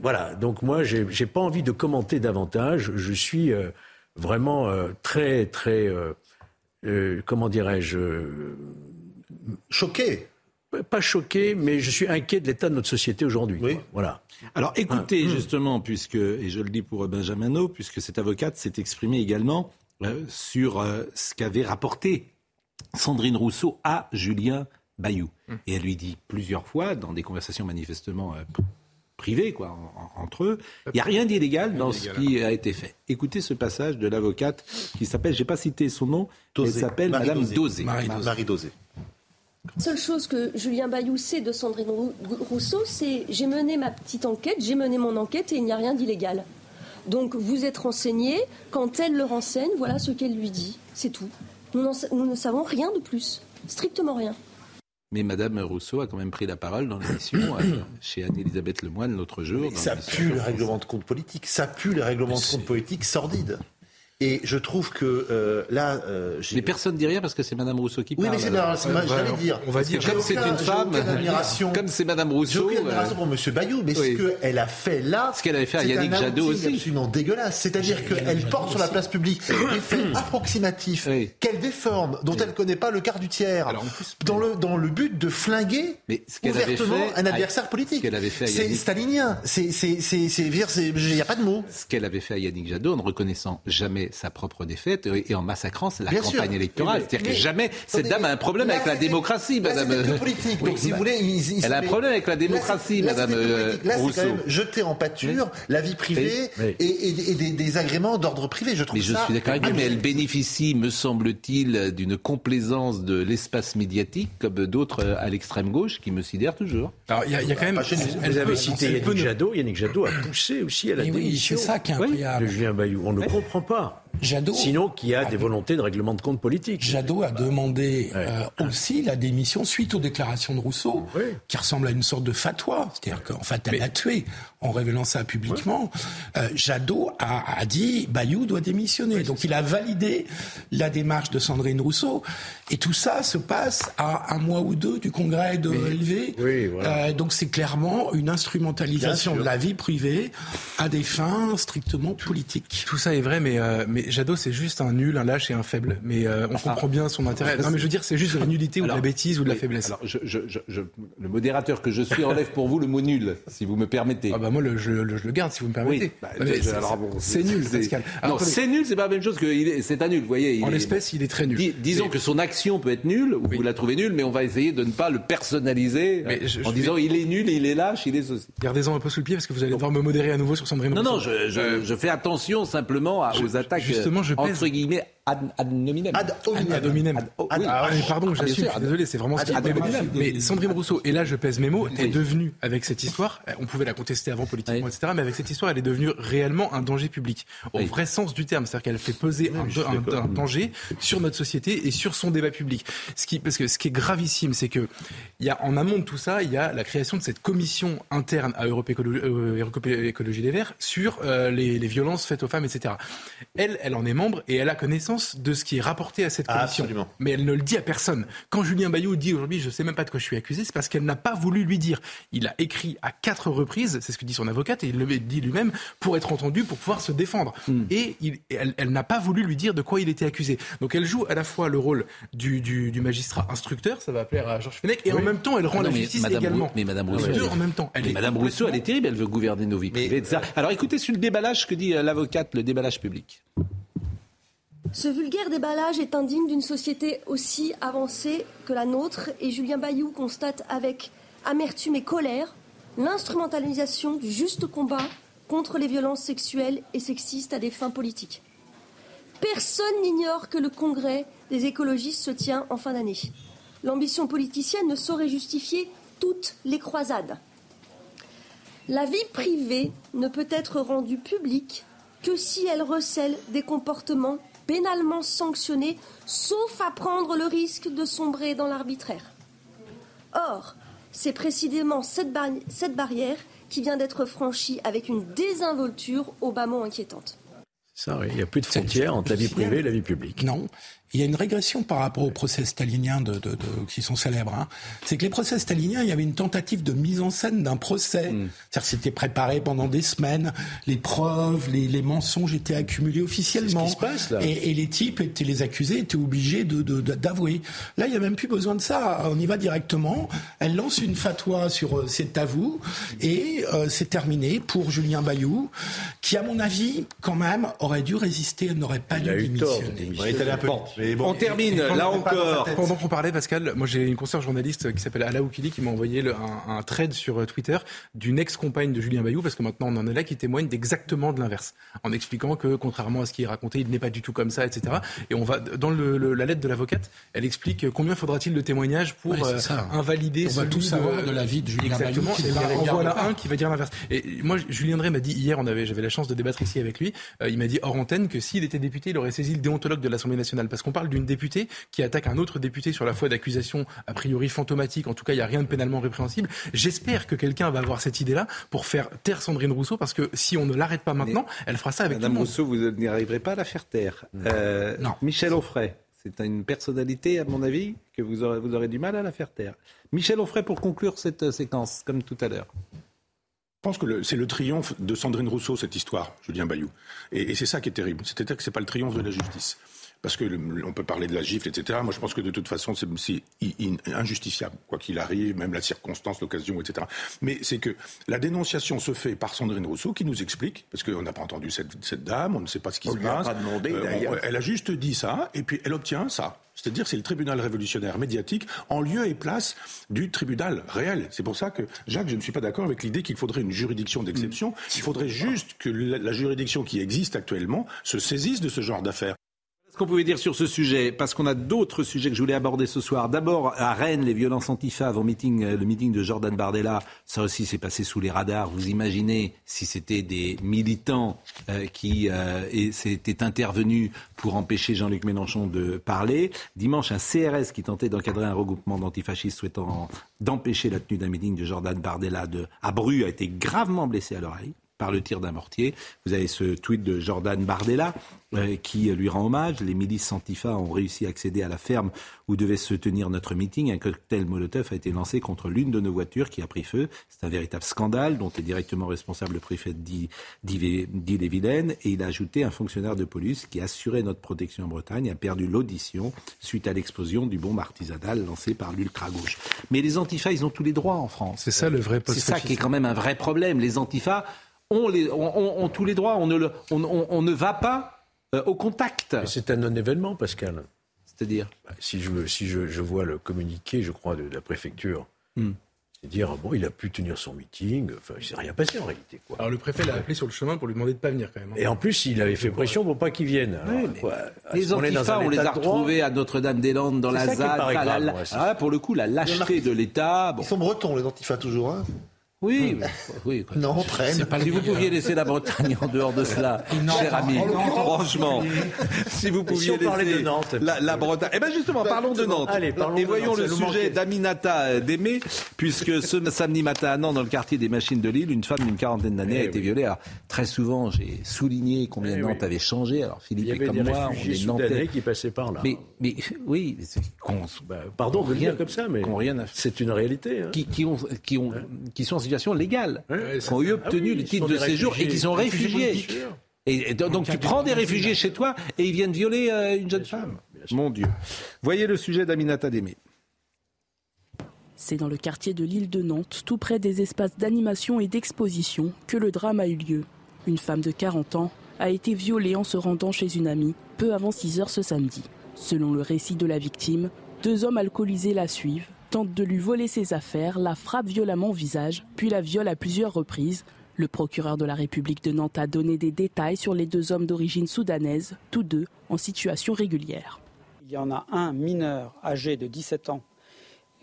voilà. Donc moi, j'ai j'ai pas envie de commenter davantage. Je suis euh, vraiment euh, très très euh, euh, comment dirais-je choqué. Pas choqué, mais je suis inquiet de l'état de notre société aujourd'hui. quoi. Voilà. Alors écoutez, justement, puisque, et je le dis pour Benjamin O, puisque cette avocate s'est exprimée également euh, sur euh, ce qu'avait rapporté Sandrine Rousseau à Julien Bayou. Et elle lui dit plusieurs fois, dans des conversations manifestement euh, privées, quoi, en- en- entre eux, il n'y a rien d'illégal dans ce qui a été fait. Écoutez ce passage de l'avocate qui s'appelle, j'ai pas cité son nom, elle s'appelle Madame Dosé. Marie Dosé. Marie Dosé. Seule chose que Julien Bayou sait de Sandrine Rou- Rousseau, c'est j'ai mené ma petite enquête, j'ai mené mon enquête et il n'y a rien d'illégal. Donc vous êtes renseigné, quand elle le renseigne, voilà ce qu'elle lui dit. C'est tout. Nous ne savons rien de plus. Strictement rien. Mais Madame Rousseau a quand même pris la parole dans l'émission euh, chez Anne-Elisabeth Lemoine l'autre jour. dans Ça pue le France. règlement de compte politique. Ça pue les règlements de compte politique sordides. Et je trouve que euh, là, euh, j'ai- Mais personne ne dit rien parce que c'est Madame Rousseau qui Oui, parle. mais c'est c'est ma- j'allais dire. On va dire que comme j'ai c'est une j'ai femme, comme c'est Madame J'ai Rousseau. aucune admiration pour Monsieur Bayou, mais oui. ce qu'elle a fait là, Ce qu'elle avait fait à c'est Yannick un Jadot aussi. absolument dégueulasse. C'est-à-dire qu'elle porte sur la place publique des faits approximatifs qu'elle déforme, dont elle ne connaît pas le quart du tiers, dans le dans le but de flinguer ce qu'elle avait ouvertement fait un à- adversaire politique. ce qu'elle avait fait à C'est stalinien. C'est c'est c'est c'est il n'y a pas de mots. Ce qu'elle avait fait à Yannick Jadot en ne reconnaissant jamais sa propre défaite et en massacrant la Bien campagne sûr. électorale. C'est-à-dire que mais- jamais cette dame a un problème là, avec la démocratie, madame. que politique. Donc, Oui, si bah, vous voulez, ils- ils- elle a un problème avec la démocratie, madame euh, politique. Là, c'est Rousseau. quand même jeter en pâture la vie privée Oui, et, et- et des, des agréments d'ordre privé. Je trouve Mais je ça suis d'accord avec vous, mais elle bénéficie, me semble-t-il, d'une complaisance de l'espace médiatique, comme d'autres euh, à l'extrême gauche, qui me sidèrent toujours. Alors, il y, a- y a quand même. Vous avez cité Yannick Jadot. Yannick Jadot a poussé aussi à la oui, démission c'est ça qui est incroyable. de Julien Bayou. On ne comprend pas. up. Jadot- Sinon, qu'il y a des volontés de règlement de compte politique. Jadot a demandé euh, aussi la démission suite aux déclarations de Rousseau, qui ressemble à une sorte de fatwa. C'est-à-dire qu'en fait, elle l'a tué en révélant ça publiquement. Euh, Jadot a, a dit Bayou doit démissionner. Donc il a validé la démarche de Sandrine Rousseau. Et tout ça se passe à un mois ou deux du congrès de LV. Euh, donc c'est clairement une instrumentalisation de la vie privée à des fins strictement politiques. Tout ça est vrai, mais, euh, mais Jadot, c'est juste un nul, un lâche et un faible. Mais euh, on comprend bien son intérêt. Non, mais je veux dire, c'est juste de la nullité ou de la bêtise ou de la faiblesse. alors, je- je- je- je- le modérateur que je suis enlève pour vous le mot nul, si vous me permettez. Ah bah moi, le- je, le- garde, si vous me permettez. Oui, bah, c'est- bon, nul, Pascal. Non, Alors, c'est nul, c'est pas la même chose que c'est un nul. Vous voyez, il En l'espèce, il est très nul. Dis- disons Mais- que son action peut être nulle, ou vous la trouvez nulle, mais on va essayer de ne pas le personnaliser Mais je- en disant vais- il est nul, il est lâche, il est ceci. Gardez-en un peu sous le pied parce que vous allez devoir me modérer à nouveau sur Sandrine Non, non, je, Euh, fais attention simplement aux attaques justement, je pèse- entre guillemets ad, ad nominem. Ad hominem. Ad hominem. oh, Ah, oui. ah, mais pardon, Ah, j'assume, sûr, je suis ad- désolé, c'est vraiment ce ad- ad hominem. Mais Sandrine Rousseau, et là je pèse mes mots, est devenue, avec cette histoire, euh, on pouvait la contester avant politiquement, etc., mais avec cette histoire, elle est devenue réellement un danger public, au Oui. vrai sens du terme. C'est-à-dire qu'elle fait peser un, un- danger sur notre société et sur son débat public. Ce qui, parce que ce qui est gravissime, c'est que il y a, en amont de tout ça, il y a la création de cette commission interne à Europe Écologie, euh, Écologie Les Verts sur euh, les, les violences faites aux femmes, etc. Elle, elle en est membre et elle a connaissance de ce qui est rapporté à cette commission. absolument. Mais elle ne le dit à personne. Quand Julien Bayou dit aujourd'hui, je sais même pas de quoi je suis accusé, c'est parce qu'elle n'a pas voulu lui dire. Il a écrit à quatre reprises, c'est ce que dit son avocate, et il le dit lui-même, pour être entendu, pour pouvoir se défendre. Et il- elle, elle n'a pas voulu lui dire de quoi il était accusé. Donc elle joue à la fois le rôle du, du- du magistrat instructeur, ça va plaire à Georges Fenech, et en même temps elle rend Ah la non, justice Madame également. Rou- mais Madame Rousseau, deux en même temps. Elle est Madame Rousseau, elle est terrible, elle veut gouverner nos vies privées. etc. Alors écoutez sur le déballage que dit euh, l'avocate, le déballage public. Ce vulgaire déballage est indigne d'une société aussi avancée que la nôtre et Julien Bayou constate avec amertume et colère l'instrumentalisation du juste combat contre les violences sexuelles et sexistes à des fins politiques. Personne n'ignore que le congrès des écologistes se tient en fin d'année. L'ambition politicienne ne saurait justifier toutes les croisades. La vie privée ne peut être rendue publique que si elle recèle des comportements pénalement sanctionnés, sauf à prendre le risque de sombrer dans l'arbitraire. Or, c'est précisément cette, barri- cette barrière qui vient d'être franchie avec une désinvolture au bas mot inquiétante. Ça, oui, il n'y a plus de frontières entre la vie privée et la vie publique. Non. Il y a une régression par rapport aux procès staliniens de, de- de- qui sont célèbres. hein. C'est que les procès staliniens, il y avait une tentative de mise en scène d'un procès. Mm. C'est-à-dire que c'était préparé pendant des semaines. Les preuves, les, les mensonges étaient accumulés officiellement. C'est ce qui se passe, là. Et, et les types, étaient, les accusés, étaient obligés de, de- de- d'avouer. Là, il n'y a même plus besoin de ça. On y va directement. Elle lance une fatwa sur euh, c'est à vous. Et euh, c'est terminé pour Julien Bayou, qui, à mon avis, quand même, aurait dû résister. Elle n'aurait pas Il dû a eu tort de démissionner. Bon. On termine, là encore. Pendant qu'on parlait, Pascal, moi j'ai une consoeur journaliste qui s'appelle Ala Oukili qui m'a envoyé le- un, un thread sur euh, Twitter d'une ex-compagne de Julien Bayou, parce que maintenant on en est là, qui témoigne d'exactement de l'inverse, en expliquant que contrairement à ce qui est raconté, il n'est pas du tout comme ça, etc. Et on va dans le- le- la lettre de l'avocate, elle explique combien faudra-t-il de témoignages pour Ouais, euh, ça. invalider. On va tout savoir de la vie de Julien Exactement. Bayou, qui Et ben, en voilà un qui va dire l'inverse. Et moi, Julien Drey m'a dit hier, on avait, j'avais la chance de débattre ici avec lui. euh, il m'a dit hors antenne que s'il était député, il aurait saisi le déontologue de l'Assemblée nationale, parce qu'on parle d'une députée qui attaque un autre député sur la foi d'accusations a priori fantomatiques. En tout cas, il n'y a rien de pénalement répréhensible. J'espère que quelqu'un va avoir cette idée-là pour faire taire Sandrine Rousseau, parce que si on ne l'arrête pas maintenant, elle fera ça avec Madame tout le monde. Rousseau, vous n'y arriverez pas à la faire taire. Euh, Non. Michel Onfray, c'est une personnalité, à mon avis, que vous aurez, vous aurez du mal à la faire taire. Michel Onfray, pour conclure cette euh, séquence, comme tout à l'heure. Je pense que c'est le triomphe de Sandrine Rousseau, cette histoire, Julien Bayou. Et, et c'est ça qui est terrible. C'est-à-dire que c'est pas le triomphe de la justice. Parce que le- on peut parler de la gifle, etc. Moi, je pense que de toute façon, c'est injustifiable, quoi qu'il arrive, même la circonstance, l'occasion, etc. Mais c'est que la dénonciation se fait par Sandrine Rousseau, qui nous explique, parce qu'on n'a pas entendu cette, cette dame, on ne sait pas ce qui On se lui a passe. pas demandé, Euh, on- elle a juste dit ça, et puis elle obtient ça. C'est-à-dire, c'est le tribunal révolutionnaire médiatique en lieu et place du tribunal réel. C'est pour ça que, Jacques, je ne suis pas d'accord avec l'idée qu'il faudrait une juridiction d'exception. Il faudrait juste que la, la juridiction qui existe actuellement se saisisse de ce genre d'affaires. Ce qu'on pouvait dire sur ce sujet, parce qu'on a d'autres sujets que je voulais aborder ce soir. D'abord, à Rennes, les violences antifa avant meeting, euh, le meeting de Jordan Bardella, ça aussi s'est passé sous les radars. Vous imaginez si c'était des militants euh, qui euh, s'étaient intervenus pour empêcher Jean-Luc Mélenchon de parler. Dimanche, un CRS qui tentait d'encadrer un regroupement d'antifascistes souhaitant d'empêcher la tenue d'un meeting de Jordan Bardella de, à Bru a été gravement blessé à l'oreille par le tir d'un mortier. Vous avez ce tweet de Jordan Bardella euh, qui lui rend hommage. Les milices Antifa ont réussi à accéder à la ferme où devait se tenir notre meeting. Un cocktail Molotov a été lancé contre l'une de nos voitures qui a pris feu. C'est un véritable scandale dont est directement responsable le préfet d'I- d'Ille- d'Ille-et-Vilaine. Et il a ajouté un fonctionnaire de police qui assurait notre protection en Bretagne a perdu l'audition suite à l'explosion du bombe artisanal lancé par l'ultra-gauche. Mais les Antifa, ils ont tous les droits en France. C'est ça le vrai C'est ça qui est quand même un vrai problème. Les Antifa ont, les, ont, ont- ont tous les droits. On ne, le- on, on- on ne va pas euh, au contact. C'est un non-événement, Pascal. C'est-à-dire Bah, Si, je, veux- si je, je vois le communiqué, je crois, de, la préfecture, Hmm. c'est dire, bon, il a pu tenir son meeting, enfin, il s'est rien passé en réalité. Quoi. Alors le préfet l'a appelé sur le chemin pour lui demander de pas venir quand même. hein. Et en plus, il avait fait pression pour pas qu'il vienne. Alors, quoi, Les est-ce qu'on est dans Antifa, un on les a retrouvés à Notre-Dame-des-Landes dans C'est la ça qui me ZAD. Ah, la- grave, la- moi, c'est- ah, pour le coup, la lâcheté de l'État. Bon. Ils sont bretons, les antifas, toujours. Hein Oui, oui. quoi. non, on traîne. Pas si vous pouviez laisser la Bretagne en dehors de cela, cher ami, franchement, si vous pouviez si on parlait laisser de Nantes, la, la Bretagne. Eh bien justement, parlons de Nantes. Allez, parlons Et de voyons Nantes, le sujet d'Aminata euh, Démé, puisque ce samedi matin à Nantes, dans le quartier des Machines de Lille, une femme d'une quarantaine d'années a Eh été oui. violée. Alors, très souvent, j'ai souligné combien Eh Nantes oui. avait changé. Alors Philippe Il y est avait comme des moi, on est Nantais. qui passaient par là. Mais, mais oui, mais c'est- qu'on- Bah, pardon de le rien- dire comme ça, mais qu'on rien à c'est une réalité. hein. qui, qui ont, qui, ont, qui sont en situation légale, Ouais, qui ont eu Ah obtenu oui, le titre de séjour et qui sont réfugiés. Et, et donc, donc tu prends des réfugiés chez toi et ils viennent violer euh, une jeune femme. Mon Dieu. Voyez le sujet d'Aminata Démé. C'est dans le quartier de l'île de Nantes, tout près des espaces d'animation et d'exposition, que le drame a eu lieu. Une femme de 40 ans a été violée en se rendant chez une amie peu avant 6 heures ce samedi. Selon le récit de la victime, deux hommes alcoolisés la suivent, tentent de lui voler ses affaires, la frappent violemment au visage, puis la violent à plusieurs reprises. Le procureur de la République de Nantes a donné des détails sur les deux hommes d'origine soudanaise, tous deux en situation régulière. Il y en a un mineur âgé de 17 ans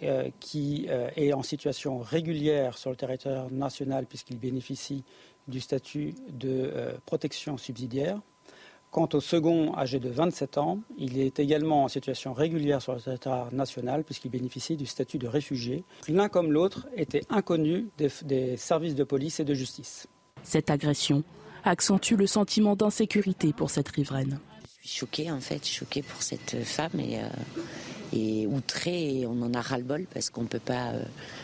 euh, qui euh, est en situation régulière sur le territoire national puisqu'il bénéficie du statut de euh, protection subsidiaire. Quant au second, âgé de 27 ans, il est également en situation régulière sur le territoire national puisqu'il bénéficie du statut de réfugié. L'un comme l'autre était inconnu des, des services de police et de justice. Cette agression accentue le sentiment d'insécurité pour cette riveraine. Je suis choquée en fait, choquée pour cette femme et, euh, et outrée et on en a ras-le-bol parce qu'on ne peut pas euh,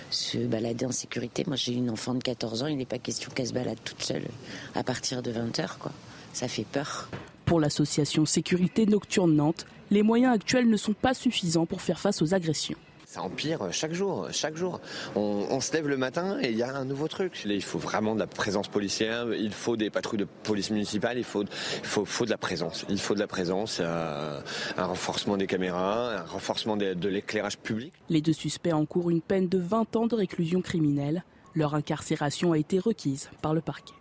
se balader en sécurité. Moi j'ai une enfant de 14 ans, il n'est pas question qu'elle se balade toute seule à partir de 20h quoi. Ça fait peur. Pour l'association Sécurité Nocturne Nantes, les moyens actuels ne sont pas suffisants pour faire face aux agressions. Ça empire chaque jour, chaque jour. On, on se lève le matin et il y a un nouveau truc. Là, il faut vraiment de la présence policière, il faut des patrouilles de police municipale, il faut, il faut, faut de la présence. Il faut de la présence, euh, un renforcement des caméras, un renforcement des- de l'éclairage public. Les deux suspects encourent une peine de 20 ans de réclusion criminelle. Leur incarcération a été requise par le parquet.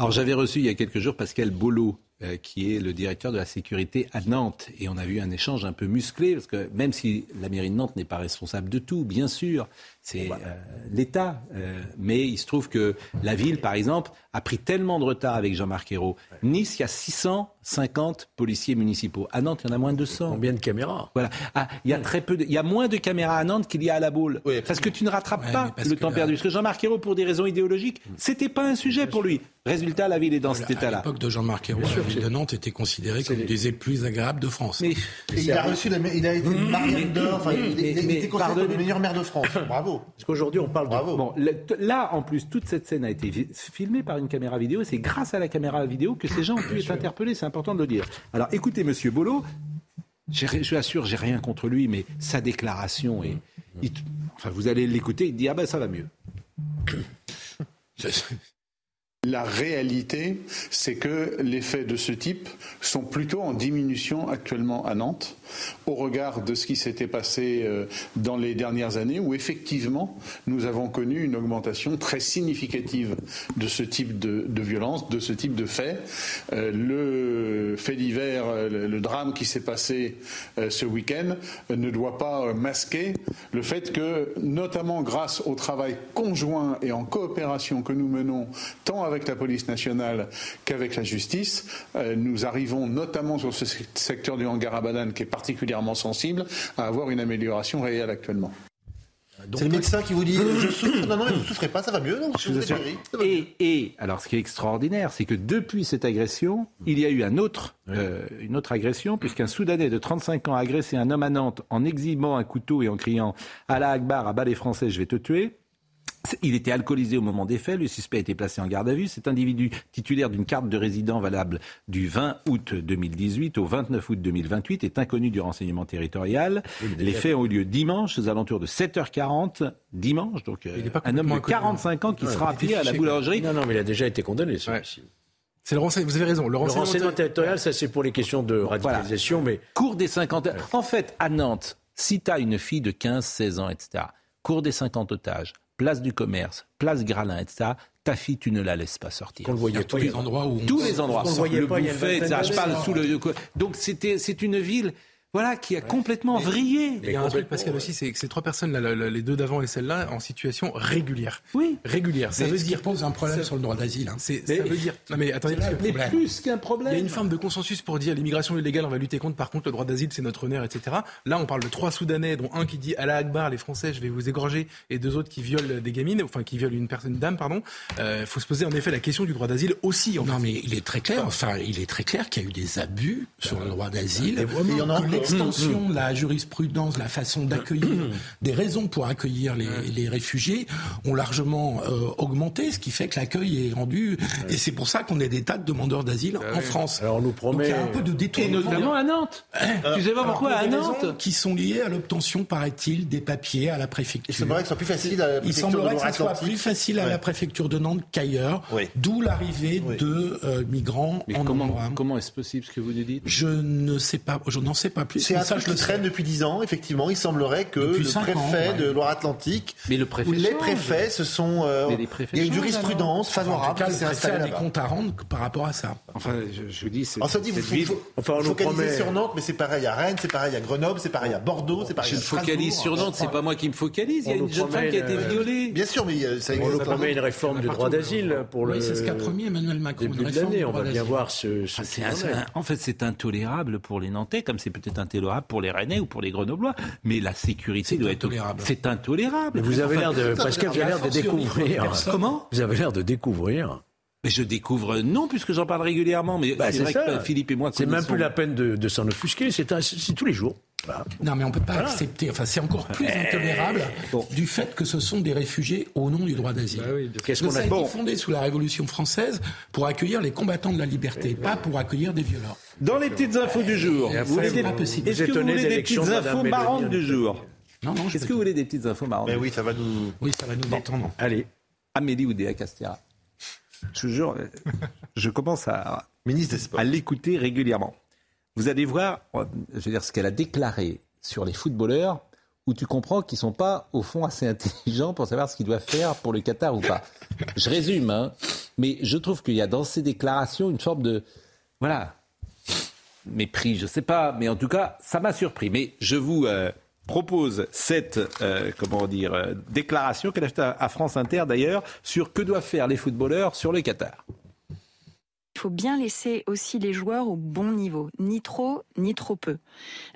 Alors j'avais reçu il y a quelques jours Pascal Bolo, euh, qui est le directeur de la sécurité à Nantes. Et on a vu un échange un peu musclé, parce que même si la mairie de Nantes n'est pas responsable de tout, bien sûr, c'est euh, l'État. euh, mais il se trouve que la ville, par exemple, a pris tellement de retard avec Jean-Marc Ayrault. Nice, il y a 650 policiers municipaux. À Nantes, il y en a moins de 200. Combien de caméras? Voilà. Ah, il y a très peu de- il y a moins de caméras à Nantes qu'il y a à la Baule. parce que tu ne rattrapes pas le temps là- perdu. Parce que Jean-Marc Ayrault, pour des raisons idéologiques, c'était pas un sujet pour lui. Résultat, la ville est dans cet À état-là. l'époque de Jean-Marc Ayrault, la ville de Nantes était considérée comme une des plus agréables de France. Mais, Et il a reçu, la, il a été Marianne d'or, enfin, il, il- il mais- était considéré comme le meilleur maire de France. Bravo. Parce qu'aujourd'hui, on parle de. Bravo. Bon, là, en plus, toute cette scène a été filmée par une caméra vidéo. et C'est grâce à la caméra vidéo que ces gens ont pu être interpellés. C'est important de le dire. Alors, écoutez, Monsieur Bolo, je vous assure, j'ai rien contre lui, mais sa déclaration est. il- enfin, vous allez l'écouter. Il dit ah ben ça va mieux. La réalité, c'est que les faits de ce type sont plutôt en diminution actuellement à Nantes, au regard de ce qui s'était passé euh, dans les dernières années, où effectivement nous avons connu une augmentation très significative de ce type de, violence, de ce type de faits. Euh, le fait divers, euh, le, drame qui s'est passé ce week-end ne doit pas masquer le fait que, notamment grâce au travail conjoint et en coopération que nous menons, tant avec la police nationale qu'avec la justice, euh, nous arrivons notamment sur ce sec- secteur du hangar Abadan qui est particulièrement sensible à avoir une amélioration réelle actuellement. C'est le médecin qui vous dit Je souffre. Non, non, vous ne souffrez pas, ça va mieux. Non, Je vous vous êtes assure. guéri. Et, et alors, ce qui est extraordinaire, c'est que depuis cette agression, il y a eu un autre, euh, une autre agression, puisqu'un Soudanais de 35 ans a agressé un homme à Nantes en exhibant un couteau et en criant Allah Akbar, à bas les Français, je vais te tuer. Il était alcoolisé au moment des faits. Le suspect a été placé en garde à vue. Cet individu titulaire d'une carte de résident valable du 20 août 2018 au 29 août 2028 est inconnu du renseignement territorial. Les faits ont eu lieu dimanche aux alentours de 7h40 dimanche. Donc euh, un homme de complètement inconnu. 45 ans qui Ouais, sera appelé à la boulangerie. Non, non, mais il a déjà été condamné, celui-ci. C'est le renseignement, vous avez raison. Le Le renseignement, renseignement territorial, ça c'est pour les questions de radicalisation, mais Cours des 50 En fait, à Nantes, si tu as une fille de 15, 16 ans, etc., cours des 50 otages, place du commerce, place Gralin, etc., ta fille, tu ne la laisses pas sortir. qu'on le voyait tous pas. les endroits où on- Tous les endroits. Qu'on le voyait le pas il y a une Bouffet, vingtaine etc. Je parle sous le. Donc c'était, c'est une ville, voilà, qui a complètement vrillé. Il y a un truc, Pascal, aussi, c'est que ces trois personnes-là, les deux d'avant et celle-là, en situation régulière. Oui. Régulière. Ça Mais veut ce qui dire. pose un problème ça- sur le droit d'asile. hein. C'est, ça veut dire. Non, mais attendez, Mais problème. plus qu'un Il y a problème. une forme de consensus pour dire l'immigration illégale, on va lutter contre. Par contre, le droit d'asile, c'est notre honneur, etc. Là, on parle de trois Soudanais, dont un qui dit Allah Akbar, les Français, je vais vous égorger, et deux autres qui violent des gamines, enfin qui violent une personne, une dame, pardon. Il faut se poser en effet la question du droit d'asile aussi. En Non, fait. mais il est très clair. Enfin, il est très clair qu'il y a eu des abus sur le droit d'asile. Il l'extension de la jurisprudence, la façon d'accueillir, des raisons pour accueillir les, les réfugiés ont largement euh, augmenté, ce qui fait que l'accueil est rendu. Et c'est pour ça qu'on a des tas de demandeurs d'asile en France. Alors on nous Donc promet. il y a un peu de Et détournement. notamment à Nantes. tu sais pas pourquoi pour à Nantes Qui sont liées à l'obtention, paraît-il, des papiers à la Il préfecture. semblerait que ce soit plus facile à la Il préfecture de semblerait que ce soit plus facile à la préfecture de Nantes qu'ailleurs, Oui. d'où l'arrivée Oui. de euh, migrants Mais en comment, comment est-ce possible ce que vous nous dites? Je ne sais pas, je n'en sais pas. C'est un ça, truc je le qui traîne depuis 10 ans, effectivement. Il semblerait que Depuis le préfet ans, de Loire-Atlantique, Mais le préfet ou les préfets se sont. euh, les préfets il y a une jurisprudence favorable qui s'est installée a des comptes à rendre par rapport à ça. Enfin, je, je vous dis, c'est. Alors ça dit, vous faut, Enfin, on focaliser promet- sur Nantes, mais c'est pareil à Rennes, c'est pareil à Grenoble, c'est pareil à Bordeaux, c'est pareil Je à me focalise sur Nantes, c'est pas moi qui me focalise. Il y a On une jeune femme qui a été une- violée. Bien sûr, mais euh, ça On existe nous dans promet une réforme du droit d'asile pour le Oui, c'est ce qu'a promis Emmanuel Macron. début de l'année. On va bien voir ce, Ah, en fait, c'est intolérable pour les Nantais, comme c'est peut-être intolérable pour les Rennais ou pour les Grenoblois. Mais la sécurité doit être. intolérable. C'est intolérable. Mais vous avez Enfin, l'air de, Pascal, vous avez l'air de découvrir. Comment? Vous avez l'air de découvrir. Mais je découvre, non, puisque j'en parle régulièrement, mais Bah, c'est vrai ça. que Philippe et moi C'est même plus la peine de, de s'en offusquer. C'est un- c'est tous les jours. Voilà. Non, mais on peut pas accepter. Enfin, c'est encore plus intolérable du fait que ce sont des réfugiés au nom du droit d'asile. Qu'est-ce Donc qu'on ça a a été Bon. fondé sous la Révolution française pour accueillir les combattants de la liberté, pas pour accueillir des violeurs. Dans les petites infos du jour, vous voulez est-ce que vous voulez de des petites infos marrantes du jour Non, non, Est-ce que vous voulez des petites infos marrantes Mais oui, ça va nous. Oui, ça va nous détendre. Allez. Amélie Oudéa Castéra. Je vous jure, euh, je commence à l'écouter régulièrement. Vous allez voir, euh, je veux dire, ce qu'elle a déclaré sur les footballeurs, où tu comprends qu'ils sont pas, au fond, assez intelligents pour savoir ce qu'ils doivent faire pour le Qatar ou pas. Je résume, hein, mais je trouve qu'il y a dans ces déclarations une forme de, voilà, mépris, je sais pas, mais en tout cas, ça m'a surpris. Mais je vous euh, propose cette, euh, comment dire, déclaration qu'elle a faite à, à France Inter d'ailleurs sur que doivent faire les footballeurs sur le Qatar. Faut bien laisser aussi les joueurs au bon niveau, ni trop ni trop peu.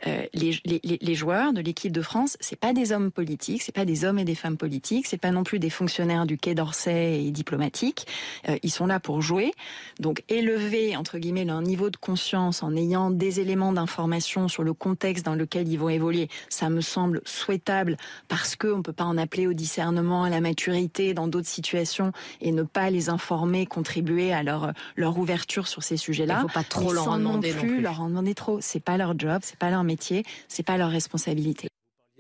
Euh, les, joueurs de l'équipe de France, c'est pas des hommes politiques, c'est pas des hommes et des femmes politiques, c'est pas non plus des fonctionnaires du Quai d'Orsay et diplomatiques. Euh, ils sont là pour jouer. Donc élever entre guillemets leur niveau de conscience en ayant des éléments d'information sur le contexte dans lequel ils vont évoluer, ça me semble souhaitable parce que on peut pas en appeler au discernement, à la maturité dans d'autres situations et ne pas les informer, contribuer à leur ouverture sur ces sujets-là. Il faut pas trop leur en demander non plus, leur en demander trop. C'est pas leur job, c'est pas leur métier, c'est pas leur responsabilité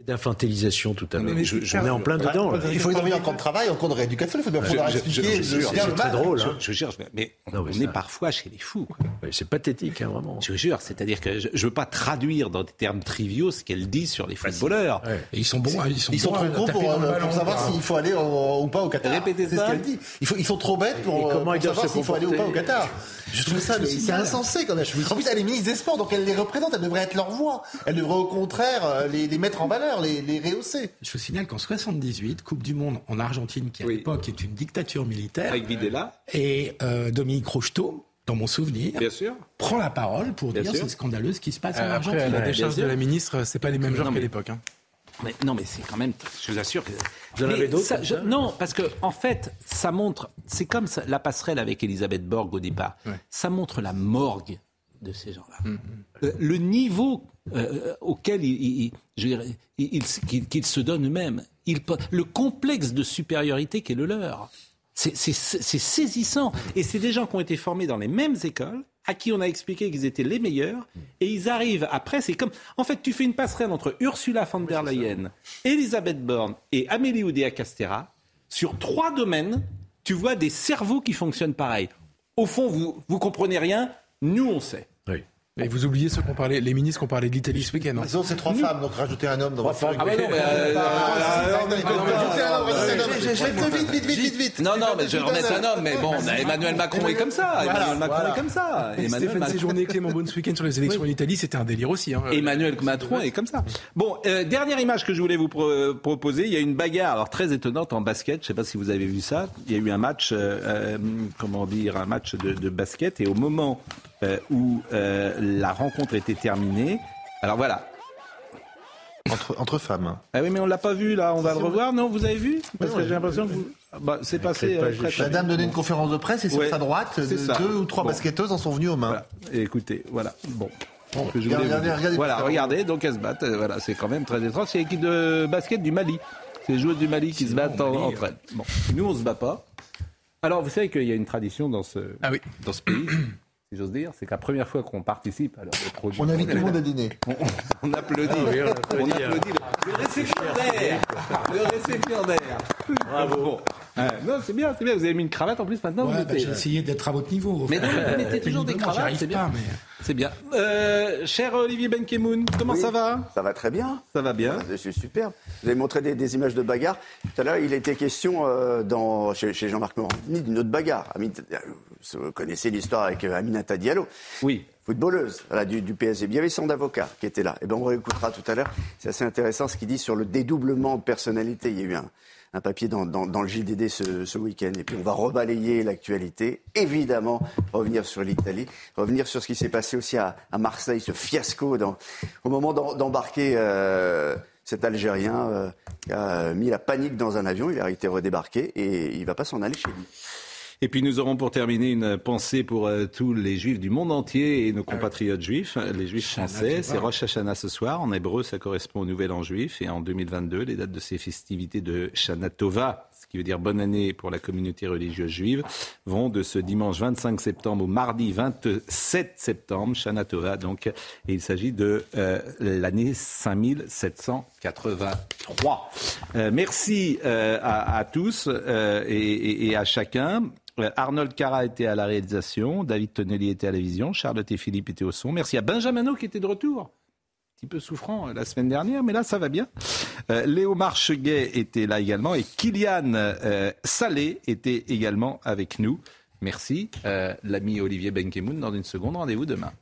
d'infantilisation tout à l'heure. Je, je mets en plein dedans. Il faut travailler en camp de travail, en camp de rééducation. Il faut bien pouvoir expliquer. C'est très drôle. Hein. Je, jure, mais on, est parfois chez les fous. C'est pathétique, hein, vraiment. Je jure, c'est-à-dire que je ne veux pas traduire dans des termes triviaux ce qu'elle dit sur les footballeurs. Et ils sont bons. Ils sont, ils sont trop gros pour, pour, savoir s'il faut aller ou pas au Qatar. Répétez ce qu'elle dit. Ils sont trop bêtes pour, savoir s'il faut aller ou pas au Qatar. Je trouve ça, c'est insensé quand même. En plus, elle est ministre des Sports, donc elle les représente, elle devrait être leur voix. Elle devrait au contraire les mettre en valeur, les rehausser. Je vous signale qu'en 78, Coupe du Monde en Argentine, qui à l'époque est une dictature militaire. Avec Videla. Et euh, Dominique Rocheteau, dans mon souvenir, Bien sûr. prend la parole pour dire c'est scandaleux ce qui se passe en Argentine. Après, la décharge de la ministre, c'est pas les mêmes genres qu'à l'époque. Hein. Mais, non, mais c'est quand même. Je vous assure que. Vous en avez d'autres Non, parce que en fait, ça montre. C'est comme la passerelle avec Elisabeth Borg au départ. Ça montre la morgue de ces gens-là. Mm, mm. Euh, le niveau euh, auquel ils, se donnent eux-mêmes, le complexe de supériorité qui est le leur, c'est saisissant. Et c'est des gens qui ont été formés dans les mêmes écoles, à qui on a expliqué qu'ils étaient les meilleurs, et ils arrivent après, c'est comme, en fait, tu fais une passerelle entre Ursula von der Leyen, Elisabeth Borne et Amélie Oudéa Castera, sur trois domaines, tu vois des cerveaux qui fonctionnent pareil. Au fond, vous, vous comprenez rien, nous on sait. Et vous oubliez ceux qu'on parlait, les ministres qui ont parlé de l'Italie ce week-end. Hein. c'est trois femmes, donc rajoutez un homme dans votre Ah bah non, mais. Vite, vite, vite, vite, vite. Non, non, mais je vais remettre un homme, mais bon, Emmanuel Macron est comme ça. Emmanuel Macron est comme ça. Stéphane Séjourné, Clément Beaune ce week-end sur les élections en Italie, c'était un délire aussi. Hein. Emmanuel Macron est comme ça. Bon, dernière image que je voulais vous proposer. Il y a une bagarre, alors très étonnante en basket. Je ne sais pas si vous avez vu ça. Il y a eu un match, comment dire, un match de basket, et au moment euh, où euh, la rencontre était terminée. Alors voilà. Entre, entre femmes. Ah oui, mais on l'a pas vu là. On va le revoir. Non, vous avez vu? Parce que j'ai l'impression que vous... bah, c'est passé. Euh, la dame donnait une conférence de presse et sur sa droite, deux ou trois basketteuses en sont venues aux mains. écoutez, voilà. Bon. voilà, regardez, donc elles se battent. Voilà, c'est quand même très étrange. C'est l'équipe de basket du Mali. C'est les joueuses du Mali qui se battent entre elles. Bon. Nous, on se bat pas. Alors, vous savez qu'il y a une tradition dans ce, ah oui. dans ce pays si j'ose dire, c'est que la première fois qu'on participe à leur projet. On invite tout le monde à dîner. On, applaudit. Ah on, applaudit. Le, récipiendaire. Le récipiendaire. Bravo. Non, c'est bien, c'est bien. Vous avez mis une cravate en plus maintenant. Ouais, bah, J'ai essayé d'être à votre niveau. Mais non, vous mettez toujours des cravates, c'est bien. C'est bien. Euh, cher Olivier Benkemoun, comment ça va? Ça va très bien. Ça va bien. Je suis superbe. Vous avez montré des, images de bagarre. Tout à l'heure, il était question euh, dans, chez, Jean-Marc Morandini d'une autre bagarre. Vous connaissez l'histoire avec euh, Aminata Diallo. Oui. Footballeuse du, du, PSG. Il y avait son avocat qui était là. Et eh ben on réécoutera tout à l'heure. C'est assez intéressant ce qu'il dit sur le dédoublement de personnalité. Il y a eu un, un papier dans, dans, le JDD ce, ce week-end. Et puis on va rebalayer l'actualité. Évidemment, revenir sur l'Italie, revenir sur ce qui s'est passé aussi à, à, Marseille, ce fiasco dans, au moment d'embarquer. Euh, cet Algérien euh, a mis la panique dans un avion, il a été redébarqué et il ne va pas s'en aller chez lui. Et puis nous aurons pour terminer une pensée pour euh, tous les juifs du monde entier et nos compatriotes juifs, les juifs français. C'est Rosh Hashanah ce soir. En hébreu, ça correspond au Nouvel An juif. Et en 2022, les dates de ces festivités de Shana Tova, ce qui veut dire bonne année pour la communauté religieuse juive, vont de ce dimanche 25 septembre au mardi 27 septembre, Shana Tova donc, et il s'agit de euh, l'année 5783. Euh, merci à, tous et, à chacun. Euh, Arnold Cara était à la réalisation, David Tonnelly était à la vision, Charlotte et Philippe étaient au son. Merci à Benjamin qui était de retour. Un petit peu souffrant euh, la semaine dernière, mais là ça va bien. Euh, Léo Marcheguet était là également et Kylian Salé était également avec nous. Merci. L'ami Olivier Benkemoun, dans une seconde, rendez-vous demain.